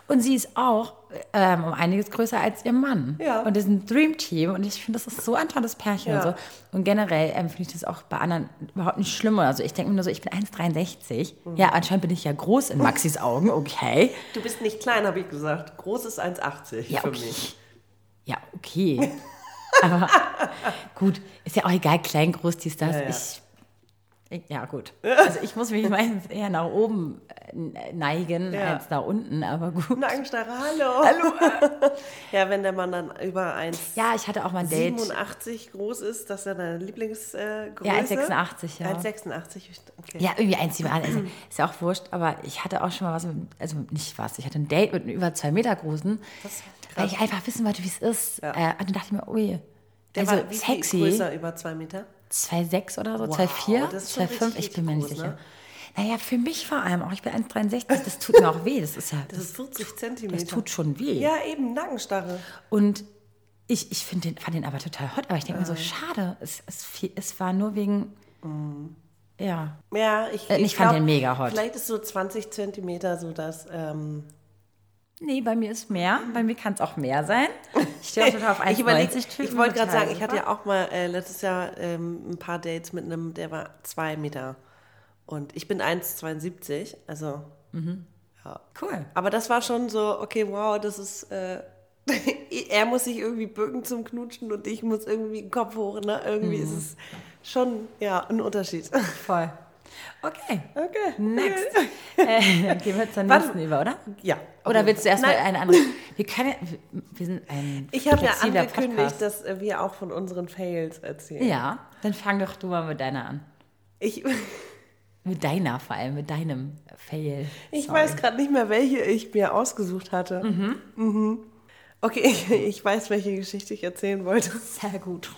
Und sie ist auch ähm, um einiges größer als ihr Mann. Ja. Und das ist ein Dream-Team. Und ich finde, das ist so ein tolles Pärchen. Ja. Und, so. und generell ähm, finde ich das auch bei anderen überhaupt nicht schlimm. Also ich denke mir nur so, ich bin 1,63. Mhm. Ja, anscheinend bin ich ja groß in Maxis Augen. Okay. Du bist nicht klein, habe ich gesagt. Groß ist 1,80 Ja, für okay. mich. Ja, okay. [LAUGHS] Aber gut, ist ja auch egal, klein, groß, dies, das. Ja, ja. Ich, ich, ja, gut. Also ich muss mich meistens eher nach oben äh, neigen Ja. als nach unten, aber gut. Nackensteiner, hallo. Hallo. ja, wenn der Mann dann über 1,87 Ja, ich hatte auch mal ein Date. groß ist, das ist ja deine Lieblingsgröße. Ja, Größe? 1,86, ja. 1,86, okay. Ja, irgendwie eins, die also ist ja auch wurscht, aber ich hatte auch schon mal was, mit, also nicht was, ich hatte ein Date mit einem über zwei Meter großen, weil ich einfach wissen wollte, wie es ist. Ja. Äh, und dann dachte ich mir, ui, Der also war wie viel sexy, größer, über 2 Meter? 2,6 oder so, Wow, 2,4, das ist schon 2,5, ich bin mir nicht groß, sicher. ne? Naja, für mich vor allem auch, ich bin 1,63, das tut mir auch weh, das ist ja, Das ist 40 Zentimeter. das tut schon weh. Ja, eben, Nackenstarre. Und Ich, ich find den, fand den aber total hot, aber ich denke mir so, schade, es, es, es war nur wegen, ja. Ja, ich, Äh, ich fand glaub, den mega hot. Vielleicht ist so 20 Zentimeter so das. Ähm, Nee, bei mir ist mehr, bei mir kann es auch mehr sein. Ich stehe total auf 1,90 [LAUGHS] ich überleg, ich wollte gerade sagen, ich hatte ja auch mal äh, letztes Jahr ähm, ein paar Dates mit einem, der war zwei Meter. Und ich bin 1,72, also. Cool. Aber das war schon so, okay, wow, das ist. Äh, [LAUGHS] er muss sich irgendwie bücken zum Knutschen und ich muss irgendwie den Kopf hoch, ne? Irgendwie ist es schon, ja, ein Unterschied. Voll. Okay, Okay. next. [LAUGHS] äh, gehen wir zur nächsten über, oder? Ja. Oder willst du erstmal eine andere? [LAUGHS] Wir können, wir- sind ein Ich habe ja angekündigt, Podcast. dass wir auch von unseren Fails erzählen. Ja, dann fang doch du mal mit deiner an. Ich, [LAUGHS] Mit deiner vor allem, mit deinem Fail. ich Sorry. weiß gerade nicht mehr, welche ich mir ausgesucht hatte. Mhm. Okay, ich, ich weiß, welche Geschichte ich erzählen wollte. Sehr gut.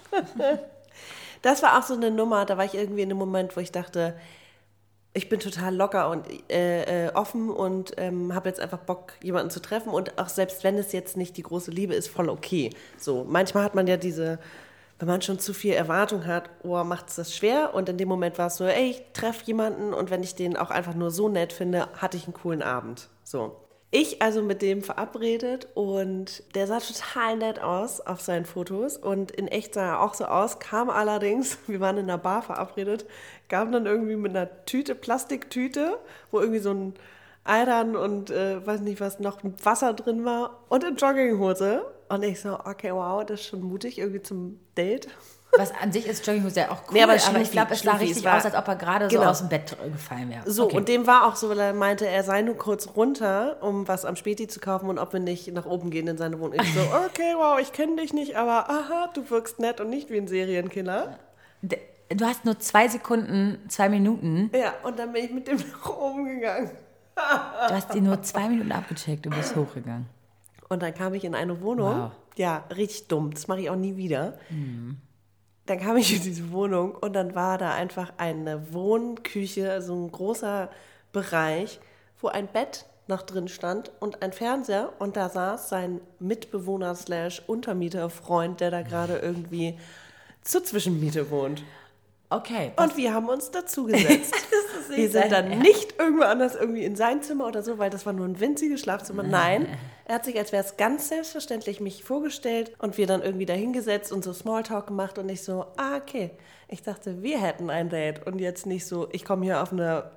Das war auch so eine Nummer, da war ich irgendwie in einem Moment, wo ich dachte, ich bin total locker und äh, äh, offen und ähm, habe jetzt einfach Bock, jemanden zu treffen. Und auch selbst wenn es jetzt nicht die große Liebe ist, voll okay. So, manchmal hat man ja diese, wenn man schon zu viel Erwartung hat, oh, macht es das schwer. Und in dem Moment war es so, ey, ich treffe jemanden und wenn ich den auch einfach nur so nett finde, hatte ich einen coolen Abend. So. Ich also mit dem verabredet und der sah total nett aus auf seinen Fotos und in echt sah er auch so aus, kam allerdings, [LAUGHS] wir waren in einer Bar verabredet, kam dann irgendwie mit einer Tüte, Plastiktüte, wo irgendwie so ein Eiern und äh, weiß nicht was, noch Wasser drin war und eine Jogginghose. Und ich so, okay, wow, das ist schon mutig irgendwie zum Date. Was an sich ist Jogginghose ja auch cool, Nee, aber aber, ich glaube, es sah richtig war- aus, als ob er gerade Genau. so aus dem Bett gefallen wäre. So, okay. und dem war auch so, weil er meinte, er sei nur kurz runter, um was am Späti zu kaufen und ob wir nicht nach oben gehen in seine Wohnung. Ich so, [LAUGHS] okay, wow, ich kenne dich nicht, aber aha, du wirkst nett und nicht wie ein Serienkiller. Du hast nur zwei Sekunden, zwei Minuten. Ja, und dann bin ich mit dem [LAUGHS] nach oben gegangen. Du hast die nur zwei Minuten abgecheckt und bist hochgegangen. Und dann kam ich in eine Wohnung. Wow. Ja, richtig dumm. Das mache ich auch nie wieder. Dann kam ich in diese Wohnung und dann war da einfach eine Wohnküche, so ein großer Bereich, wo ein Bett noch drin stand und ein Fernseher und da saß sein Mitbewohner slash Untermieterfreund, der da gerade irgendwie zur Zwischenmiete wohnt. Okay. Und wir haben uns dazu gesetzt. [LAUGHS] wir sind dann Ernst. nicht irgendwo anders irgendwie in sein Zimmer oder so, weil das war nur ein winziges Schlafzimmer. Nein, [LAUGHS] er hat sich, als wäre es ganz selbstverständlich, mich vorgestellt und wir dann irgendwie da hingesetzt und so Smalltalk gemacht und ich so, ah, okay. Ich dachte, wir hätten ein Date und jetzt nicht so, ich komme hier auf eine,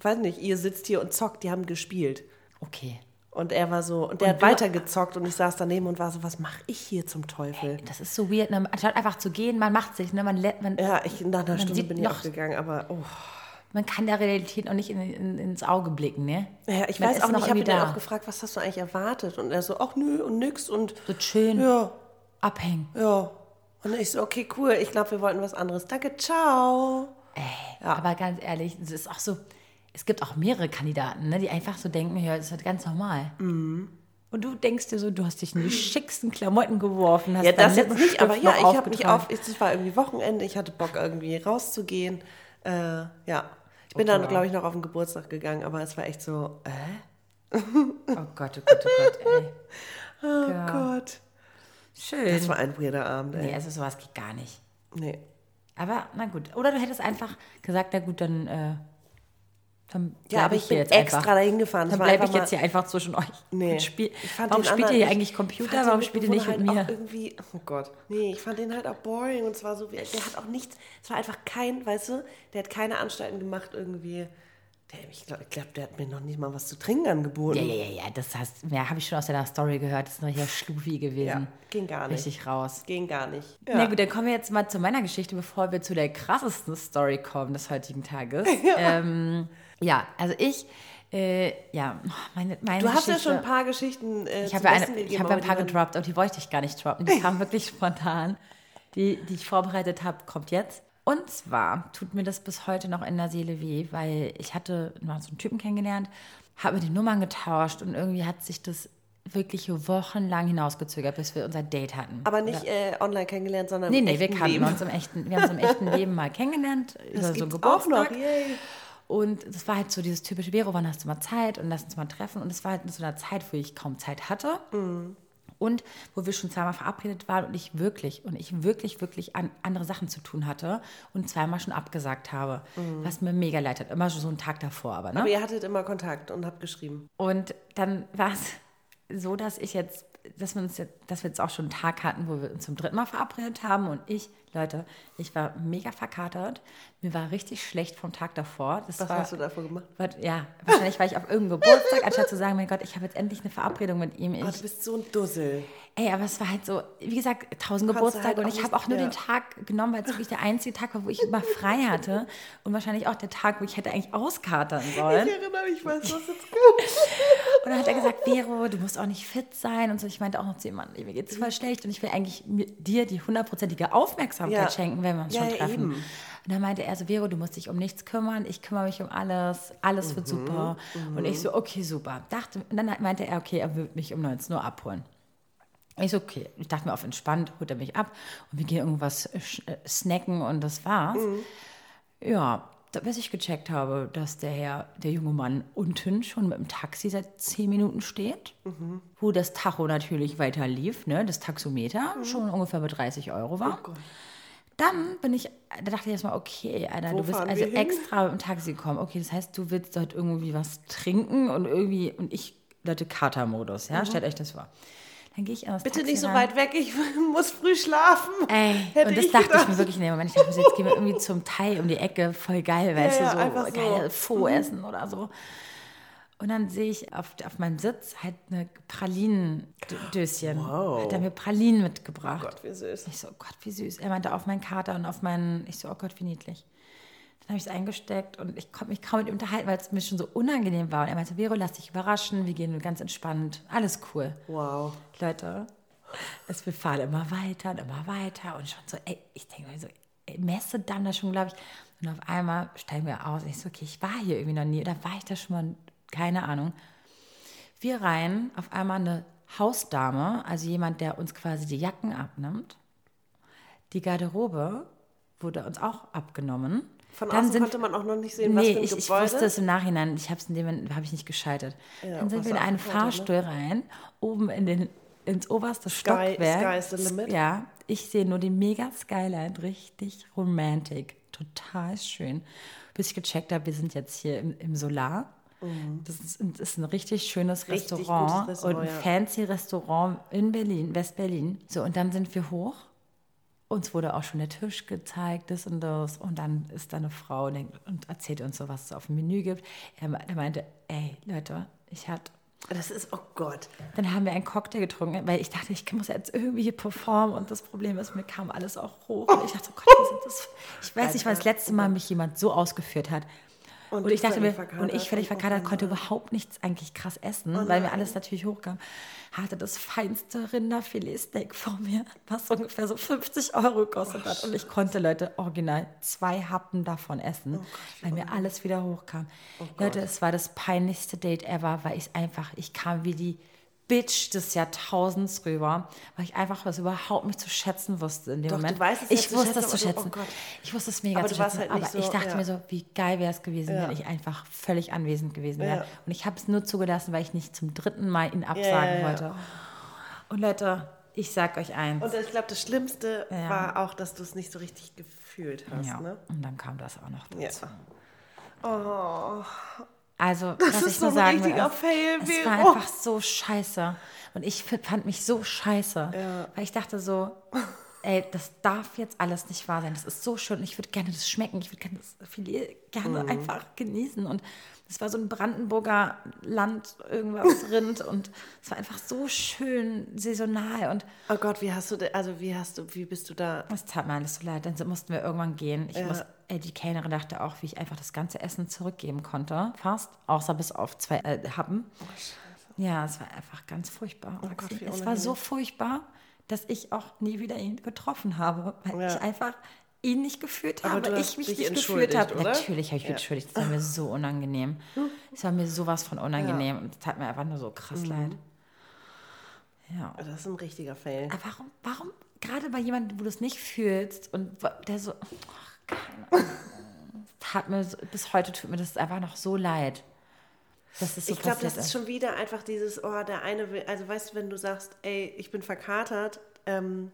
weiß nicht, ihr sitzt hier und zockt, die haben gespielt. Okay. Und er war so, und der hat weitergezockt und ich saß daneben und war so, was mache ich hier zum Teufel? Das ist so weird. Ne? Anstatt einfach zu gehen, man macht sich, ne? man, man, Ja, ich, nach einer Stunde bin ich noch- auch gegangen, aber oh. man kann der Realität auch nicht in, in, ins Auge blicken. Ne? Ja, ich Man weiß auch noch nicht, ich habe ihn dann da. auch gefragt, was hast du eigentlich erwartet? Und er so, ach nö und nix und So schön ja, abhängen. ja. Und ich so, okay, cool, ich glaube, wir wollten was anderes. Danke, ciao. Aber ganz ehrlich, es ist auch so, es gibt auch mehrere Kandidaten, ne, die einfach so denken, ja, das ist halt ganz normal. Mhm. Und du denkst dir so, du hast dich in die schicksten Klamotten geworfen, hast Ja, das jetzt nicht, aber ja, ich habe mich auf, es war irgendwie Wochenende, ich hatte Bock irgendwie rauszugehen. Äh, ja, ich bin dann, glaube ich, noch auf den Geburtstag gegangen, aber es war echt so, äh, Oh Gott, oh Gott, oh Gott, ey. [LAUGHS] oh Ja. Gott. Schön. Das war ein weirder Abend, ey. nee, also sowas geht gar nicht. Nee. Aber na gut. Oder du hättest einfach gesagt, na gut, dann, äh, dann Ja, aber ich hier bin jetzt extra einfach. dahin gefahren. Dann bleibe ich jetzt hier einfach zwischen euch. Nee. Spiel, Ich warum spielt ihr hier ich eigentlich Computer? Warum spielt ihr nicht mit mir? halt Auch irgendwie, oh Gott. Nee, ich fand den halt auch boring und zwar so, wie- der hat auch nichts, es war einfach kein, weißt du, der hat keine Anstalten gemacht irgendwie. Der, ich glaube, glaub, der hat mir noch nicht mal was zu trinken angeboten. Ja, ja, ja, ja, das heißt, ja, habe ich schon aus deiner Story gehört. Das ist noch hier Schlufi gewesen. Ja, ging gar nicht. Richtig raus. Ging gar nicht. Na gut, dann kommen wir jetzt mal zu meiner Geschichte, bevor wir zu der krassesten Story kommen des heutigen Tages. [LAUGHS] Ja, ähm, ja also ich, äh, ja, meine, meine Du hast ja Geschichte, schon ein paar Geschichten äh, Ich habe ja, eine, ich ja ein paar die gedroppt und die wollte ich gar nicht droppen. Die kamen wirklich spontan. Die, die ich vorbereitet habe, kommt jetzt. Und zwar tut mir das bis heute noch in der Seele weh, weil ich hatte mal so einen Typen kennengelernt, habe den Nummern getauscht und irgendwie hat sich das wirklich wochenlang hinausgezögert, bis wir unser Date hatten. Aber nicht äh, online kennengelernt, sondern Nee, im nee, wir echten kannten Leben. uns im echten, wir haben uns im echten [LAUGHS] Leben mal kennengelernt, über so einen gibt's auch Geburtstag. noch, yay. Und es war halt so dieses typische, Vero, wann hast du mal Zeit und lass uns mal treffen. Und es war halt in so einer Zeit, wo ich kaum Zeit hatte. Mhm. Und wo wir schon zweimal verabredet waren und ich wirklich, und ich wirklich, wirklich an andere Sachen zu tun hatte und zweimal schon abgesagt habe. Was mir mega leid hat. Immer schon so einen Tag davor, aber, ne? Aber ihr hattet immer Kontakt und habt geschrieben. Und dann war es so, dass ich jetzt, dass wir uns jetzt, dass wir jetzt auch schon einen Tag hatten, wo wir uns zum dritten Mal verabredet haben und ich, Leute, ich war mega verkatert. Mir war richtig schlecht vom Tag davor. Das Was war, hast du davor gemacht? Wat- Ja, wahrscheinlich war ich auf irgendeinem Geburtstag, anstatt zu sagen, mein Gott, ich habe jetzt endlich eine Verabredung mit ihm. Oh, Ich, du bist so ein Dussel. Ey, aber es war halt so, wie gesagt, tausend Geburtstage halt und ich habe auch nur ja. den Tag genommen, weil es wirklich der einzige Tag war, wo ich immer frei hatte und wahrscheinlich auch der Tag, wo ich hätte eigentlich auskatern sollen. Ich erinnere mich, was was jetzt kommt. Und dann hat er gesagt, Vero, du musst auch nicht fit sein und so. Ich meinte auch noch zu jemandem, mir geht's voll schlecht und ich will eigentlich dir die hundertprozentige Aufmerksamkeit Ja. schenken, wenn wir uns Ja, schon treffen. eben. Und dann meinte er so, Vero, du musst dich um nichts kümmern, ich kümmere mich um alles, alles Mhm, wird super. Und ich so, okay, super. Dachte, und dann meinte er, okay, er wird mich um 19 Uhr abholen. Ich so, okay. Ich dachte mir auf entspannt, holt er mich ab und wir gehen irgendwas äh, snacken und das war's. Mhm. Ja, da, bis ich gecheckt habe, dass der Herr, der junge Mann unten schon mit dem Taxi seit zehn Minuten steht, Mhm. wo das Tacho natürlich weiter lief, ne, das Taxometer Mhm. schon ungefähr bei 30 Euro Oh war. Dann bin ich, da dachte ich erstmal, okay, Alter, Wo du bist also extra mit dem Taxi gekommen. Okay, das heißt, du willst dort irgendwie was trinken und irgendwie, und ich, Leute, Katermodus, ja, stellt euch das vor. Dann gehe ich Mhm. Bitte Taxi nicht so rein. weit weg, ich [LAUGHS] muss früh schlafen. Ey, Hätte und das ich dachte ich gedacht. mir wirklich in dem Moment. Ich dachte, jetzt gehen wir irgendwie zum Thai um die Ecke, voll geil, weißt ja, du, so so. Mhm. geil Pho essen oder so. Und dann sehe ich auf, auf meinem Sitz halt eine Pralinendöschen. Wow. Hat er mir Pralinen mitgebracht. Gott, wie süß. Ich so, oh Gott, wie süß. Er meinte auf meinen Kater und auf meinen, ich so, oh Gott, wie niedlich. Dann habe ich es eingesteckt und ich konnte mich kaum mit ihm unterhalten, weil es mir schon so unangenehm war. Und er meinte, Vero, lass dich überraschen, wir gehen ganz entspannt, alles cool. Wow. Leute, es, fahren immer weiter und immer weiter und schon so, ey, ich denke mir so, ey, Messe dann da schon, glaube ich. Und auf einmal steigen wir aus. Und ich so, okay, ich war hier irgendwie noch nie, oder war ich da schon mal, keine Ahnung. Wir rein, auf einmal eine Hausdame, also jemand, der uns quasi die Jacken abnimmt. Die Garderobe wurde uns auch abgenommen. Von Dann außen sind- konnte man auch noch nicht sehen, was Nee, für ein ich, ich Gebäude. wusste es im Nachhinein. Ich habe es in dem habe ich nicht geschaltet. dann sind was wir in einen ne? Fahrstuhl rein, oben in den, ins oberste Sky- Stockwerk. Sky is the limit. Ja, ich sehe nur die mega Skyline, richtig romantic, total schön. Bis ich gecheckt habe, wir sind jetzt hier im, im Solar. Das ist, ein- ist ein richtig schönes Mhm. Richtig Restaurant, gutes und ein Restaurant, ja. fancy Restaurant in Berlin, West-Berlin. So, und dann sind wir hoch uns wurde auch schon der Tisch gezeigt, das und das. Und dann ist da eine Frau und, und erzählt uns so, was es auf dem Menü gibt. Er, er meinte, ey, Leute, ich hatte. Das ist, oh Gott. Dann haben wir einen Cocktail getrunken, weil ich dachte, ich muss jetzt irgendwie hier performen. Und das Problem ist, mir kam alles auch hoch. Und ich dachte, oh Gott, wie sind das? Ich weiß nicht, wann das letzte Mal mich jemand so ausgeführt hat. Und, Und ich dachte mir, völlig und ich verkatert völlig verkatert, oh konnte überhaupt nichts eigentlich krass essen, weil mir alles natürlich hochkam. Hatte das feinste Rinderfiletsteak vor mir, was ungefähr so 50 Euro gekostet hat. Und ich konnte, Leute, original zwei Happen davon essen, weil mir alles wieder hochkam. Leute, es war das peinlichste Date ever, weil ich einfach, ich kam wie die Bitch des Jahrtausends rüber, weil ich einfach was überhaupt nicht zu schätzen wusste in dem Doch, du Moment. weißt es ich zu wusste es schätzen, zu aber du- oh schätzen. Gott. ich wusste es mega Aber zu du schätzen, halt aber ich so- dachte ja. mir so, wie geil wäre es gewesen, Ja. wenn ich einfach völlig anwesend gewesen wäre. Ja. Und ich habe es nur zugelassen, weil ich nicht zum dritten Mal ihn absagen wollte. Und Leute, ich sag euch eins. Und ich glaube, das Schlimmste war auch, dass du es nicht so richtig gefühlt hast. ja. Ne? Und dann kam das auch noch dazu. Ja. Oh, Also, Das was ist ich so ein sagen will, richtiger es- Fail, es war Vero. einfach so scheiße. Und ich fand mich so scheiße. Weil ich dachte so, ey, das darf jetzt alles nicht wahr sein. Das ist so schön. Ich würde gerne das schmecken. Ich würde gerne das Filet gerne Mhm. einfach genießen. Und es war so ein Brandenburger Land, irgendwas [LAUGHS] Rind. Und es war einfach so schön saisonal. Und oh Gott, wie hast du, also wie hast du, wie bist du da? es tat mir alles so leid. Dann mussten wir irgendwann gehen. Ich muss, ey, die Kellnerin dachte auch, wie ich einfach das ganze Essen zurückgeben konnte. Fast. Außer bis auf zwei äh, Happen. Ja, es war einfach ganz furchtbar. Oh Gott, es war so furchtbar, dass ich auch nie wieder ihn getroffen habe, weil Ja. ich einfach ihn nicht gefühlt Aber habe, hast ich mich nicht gefühlt habe. oder? Natürlich habe ich mich entschuldigt. Es war mir so unangenehm. Es war mir sowas von unangenehm und es tat mir einfach nur so krass Mhm. leid. Ja. Das ist ein richtiger Fail. Aber warum, warum, gerade bei jemandem, wo du es nicht fühlst und der so, tat mir, bis heute tut mir das einfach noch so leid. das so ich glaube, das ist schon wieder einfach dieses, oh, der eine will, also weißt du, wenn du sagst, ey, ich bin verkatert, ähm,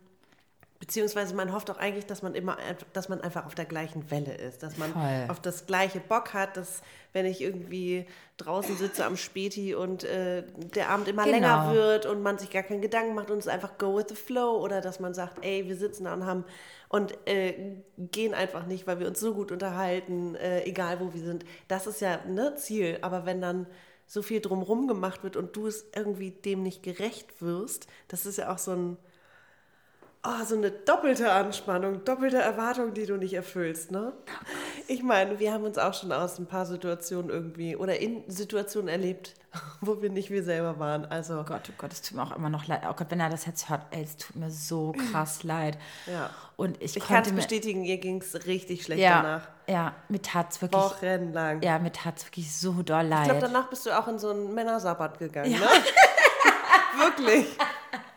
beziehungsweise man hofft auch eigentlich, dass man immer, dass man einfach auf der gleichen Welle ist, dass man Voll. auf das gleiche Bock hat, dass wenn ich irgendwie draußen sitze am Späti und äh, der Abend immer Genau. länger wird und man sich gar keinen Gedanken macht und es einfach go with the flow oder dass man sagt, ey, wir sitzen da und haben und äh, gehen einfach nicht, weil wir uns so gut unterhalten, äh, egal wo wir sind. Das ist ja ne Ziel, aber wenn dann so viel drumrum gemacht wird und du es irgendwie dem nicht gerecht wirst, das ist ja auch so ein oh, so eine doppelte Anspannung, doppelte Erwartung, die du nicht erfüllst, ne? Ich meine, wir haben uns auch schon aus ein paar Situationen irgendwie oder in Situationen erlebt, [LAUGHS] wo wir nicht wir selber waren. Also Oh Gott, oh Gott, es tut mir auch immer noch leid. Oh Gott, wenn er das jetzt hört, ey, es tut mir so [CLEARS THROAT] krass leid. Ja. Und ich, ich kann konnte es bestätigen, ihr ging es richtig schlecht ja, danach. ja, mir tat's wirklich, Wochenlang. ja, mir tat's wirklich so doll leid. Ich glaube, danach bist du auch in so einen Männersabbat gegangen, ne? [LAUGHS] Wirklich.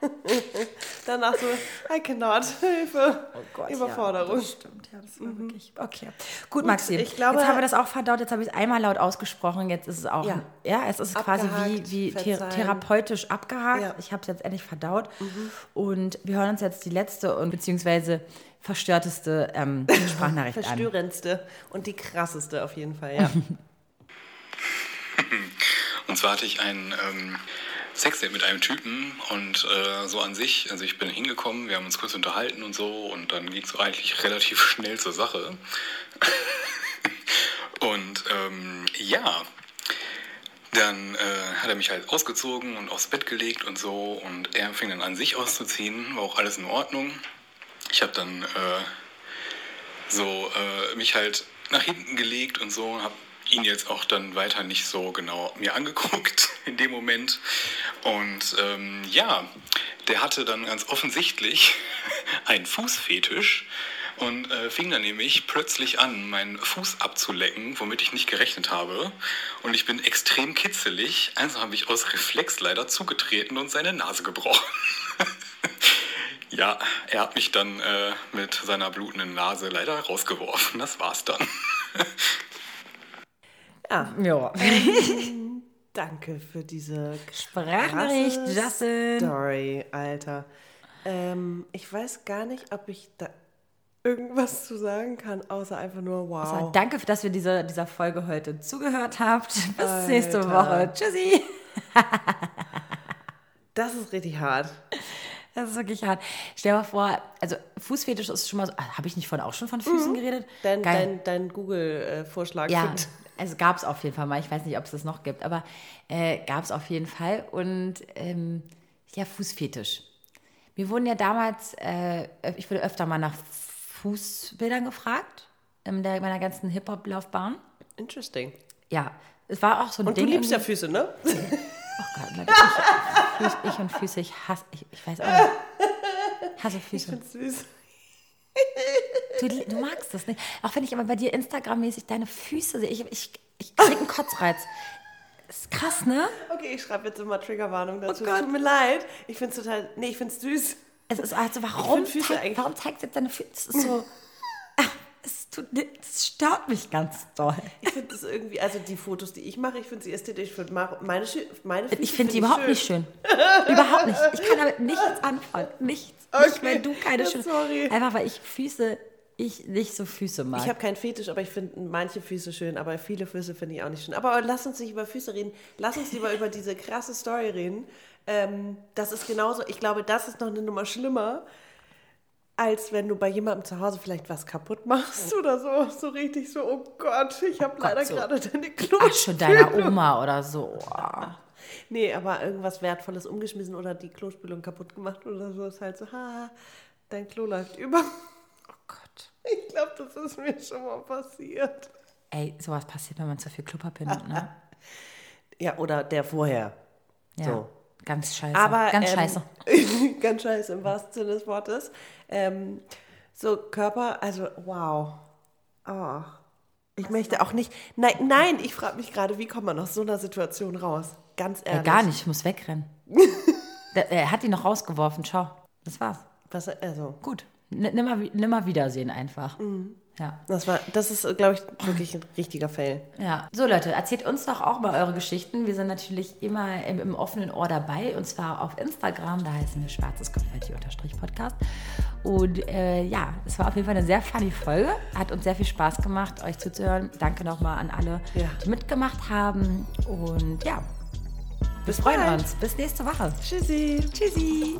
[LAUGHS] danach so, I cannot, Hilfe, Überforderung. Ja, das stimmt, ja, das war wirklich. Okay. Gut, Maxi. ich glaube- jetzt haben wir das auch verdaut, jetzt habe ich es einmal laut ausgesprochen, jetzt ist es auch, ja, Ja. es ist quasi wie, Abgehakt, wie thera therapeutisch abgehakt. Ja. Ich habe es jetzt endlich verdaut. Und wir hören uns jetzt die letzte und beziehungsweise verstörteste ähm, Sprachnachricht an. Verstörendste und die krasseste auf jeden Fall, ja. [LAUGHS] Und zwar hatte ich ein ähm, Sexdate mit einem Typen und äh, so an sich, also ich bin hingekommen, wir haben uns kurz unterhalten und so und dann ging es eigentlich relativ schnell zur Sache. [LAUGHS] und ähm, ja, dann äh, hat er mich halt ausgezogen und aufs Bett gelegt und so und er fing dann an sich auszuziehen, war auch alles in Ordnung. Ich habe dann äh, so äh, mich halt nach hinten gelegt und so, habe ihn jetzt auch dann weiter nicht so genau mir angeguckt [LAUGHS] in dem Moment. Und ähm, ja, der hatte dann ganz offensichtlich [LAUGHS] einen Fußfetisch und äh, fing dann nämlich plötzlich an, meinen Fuß abzulecken, womit ich nicht gerechnet habe. Und ich bin extrem kitzelig, also habe ich aus Reflex leider zugetreten und seine Nase gebrochen. [LAUGHS] Ja, er hat mich dann äh, mit seiner blutenden Nase leider rausgeworfen. Das war's dann. Ja. [LAUGHS] Danke für diese Sprachnachricht, Justin. Story, Alter. Ähm, ich weiß gar nicht, ob ich da irgendwas zu sagen kann, außer einfach nur wow. Also, danke, dass ihr dieser, dieser Folge heute zugehört habt. [LAUGHS] Bis Alter. nächste Woche. Tschüssi. [LAUGHS] Das ist richtig hart. Das ist wirklich hart. Stell dir mal vor, also Fußfetisch ist schon mal so. Habe ich nicht von auch schon von Füßen geredet? Dein, dein, dein Google-Vorschlag. Ja, find- also gab es auf jeden Fall mal. Ich weiß nicht, ob es das noch gibt, aber äh, gab es auf jeden Fall. Und ähm, ja, Fußfetisch. Wir wurden ja damals, äh, ich wurde öfter mal nach Fußbildern gefragt in der, meiner ganzen Hip-Hop-Laufbahn. Interesting. Ja, es war auch so ein Und Ding. du liebst ja Füße, ne? [LAUGHS] Oh Gott, Leute, ich, Füß, ich und Füße, ich hasse, ich, ich weiß auch nicht. Ich hasse Füße. Süß. Du, du magst das nicht. Auch wenn ich aber bei dir Instagram-mäßig deine Füße sehe, ich, ich, ich krieg einen Kotzreiz. Ist krass, ne? Okay, ich schreibe jetzt immer Triggerwarnung dazu. Oh Gott. Tut mir leid. Ich finde es total. Nee, ich finde es süß. Es ist also, warum, zeig, eigentlich- warum zeigst du jetzt deine Füße? Es ist so. Ach, es, tut, es stört mich ganz doll. Ich finde es irgendwie, also die Fotos, die ich mache, ich finde sie ästhetisch. Ich finde meine, meine Füße Ich finde die find überhaupt nicht schön. überhaupt nicht. Ich kann damit nichts anfangen. Nichts. Nicht, Okay. weil du keine Ja, schönen. sorry. Einfach weil ich Füße, ich nicht so Füße mag. Ich habe keinen Fetisch, aber ich finde manche Füße schön, aber viele Füße finde ich auch nicht schön. Aber lass uns nicht über Füße reden. Lass uns lieber über diese krasse Story reden. Ähm, das ist genauso, ich glaube, das ist noch eine Nummer schlimmer, als wenn du bei jemandem zu Hause vielleicht was kaputt machst oder so. So richtig so, oh Gott, ich habe leider so. gerade deine Klospülung. deiner [LAUGHS] Oma oder so. Oh. Nee, aber irgendwas Wertvolles umgeschmissen oder die Klospülung kaputt gemacht oder so. Ist halt so, ha, dein Klo läuft über. Ich glaube, das ist mir schon mal passiert. Ey, sowas passiert, wenn man zu viel Klopapier nimmt, ne? [LAUGHS] Ja, oder der vorher. Ja. So. Ganz scheiße. Aber Ganz ähm, scheiße. [LAUGHS] ganz scheiße im wahrsten Sinne des Wortes. Ähm, so Körper, also wow. Oh. Ich möchte auch nicht. Nein, nein, ich frage mich gerade, wie kommt man aus so einer Situation raus? Ganz Ja, ehrlich. gar nicht, ich muss wegrennen. [LAUGHS] Er hat ihn noch rausgeworfen, schau. Das war's. Was, also, Gut. Nimmer, nimmer Wiedersehen einfach. Ja. Das, war, das ist, glaube ich, wirklich ein richtiger Fail. Ja. So Leute, erzählt uns doch auch mal eure Geschichten. Wir sind natürlich immer im, im offenen Ohr dabei und zwar auf Instagram, da heißen wir schwarzes Konfetti-Podcast. Und äh, ja, es war auf jeden Fall eine sehr funny Folge. Hat uns sehr viel Spaß gemacht, euch zuzuhören. Danke nochmal an alle, Ja. die mitgemacht haben. Und ja, wir Bis freuen bald. uns. Bis nächste Woche. Tschüssi. Tschüssi.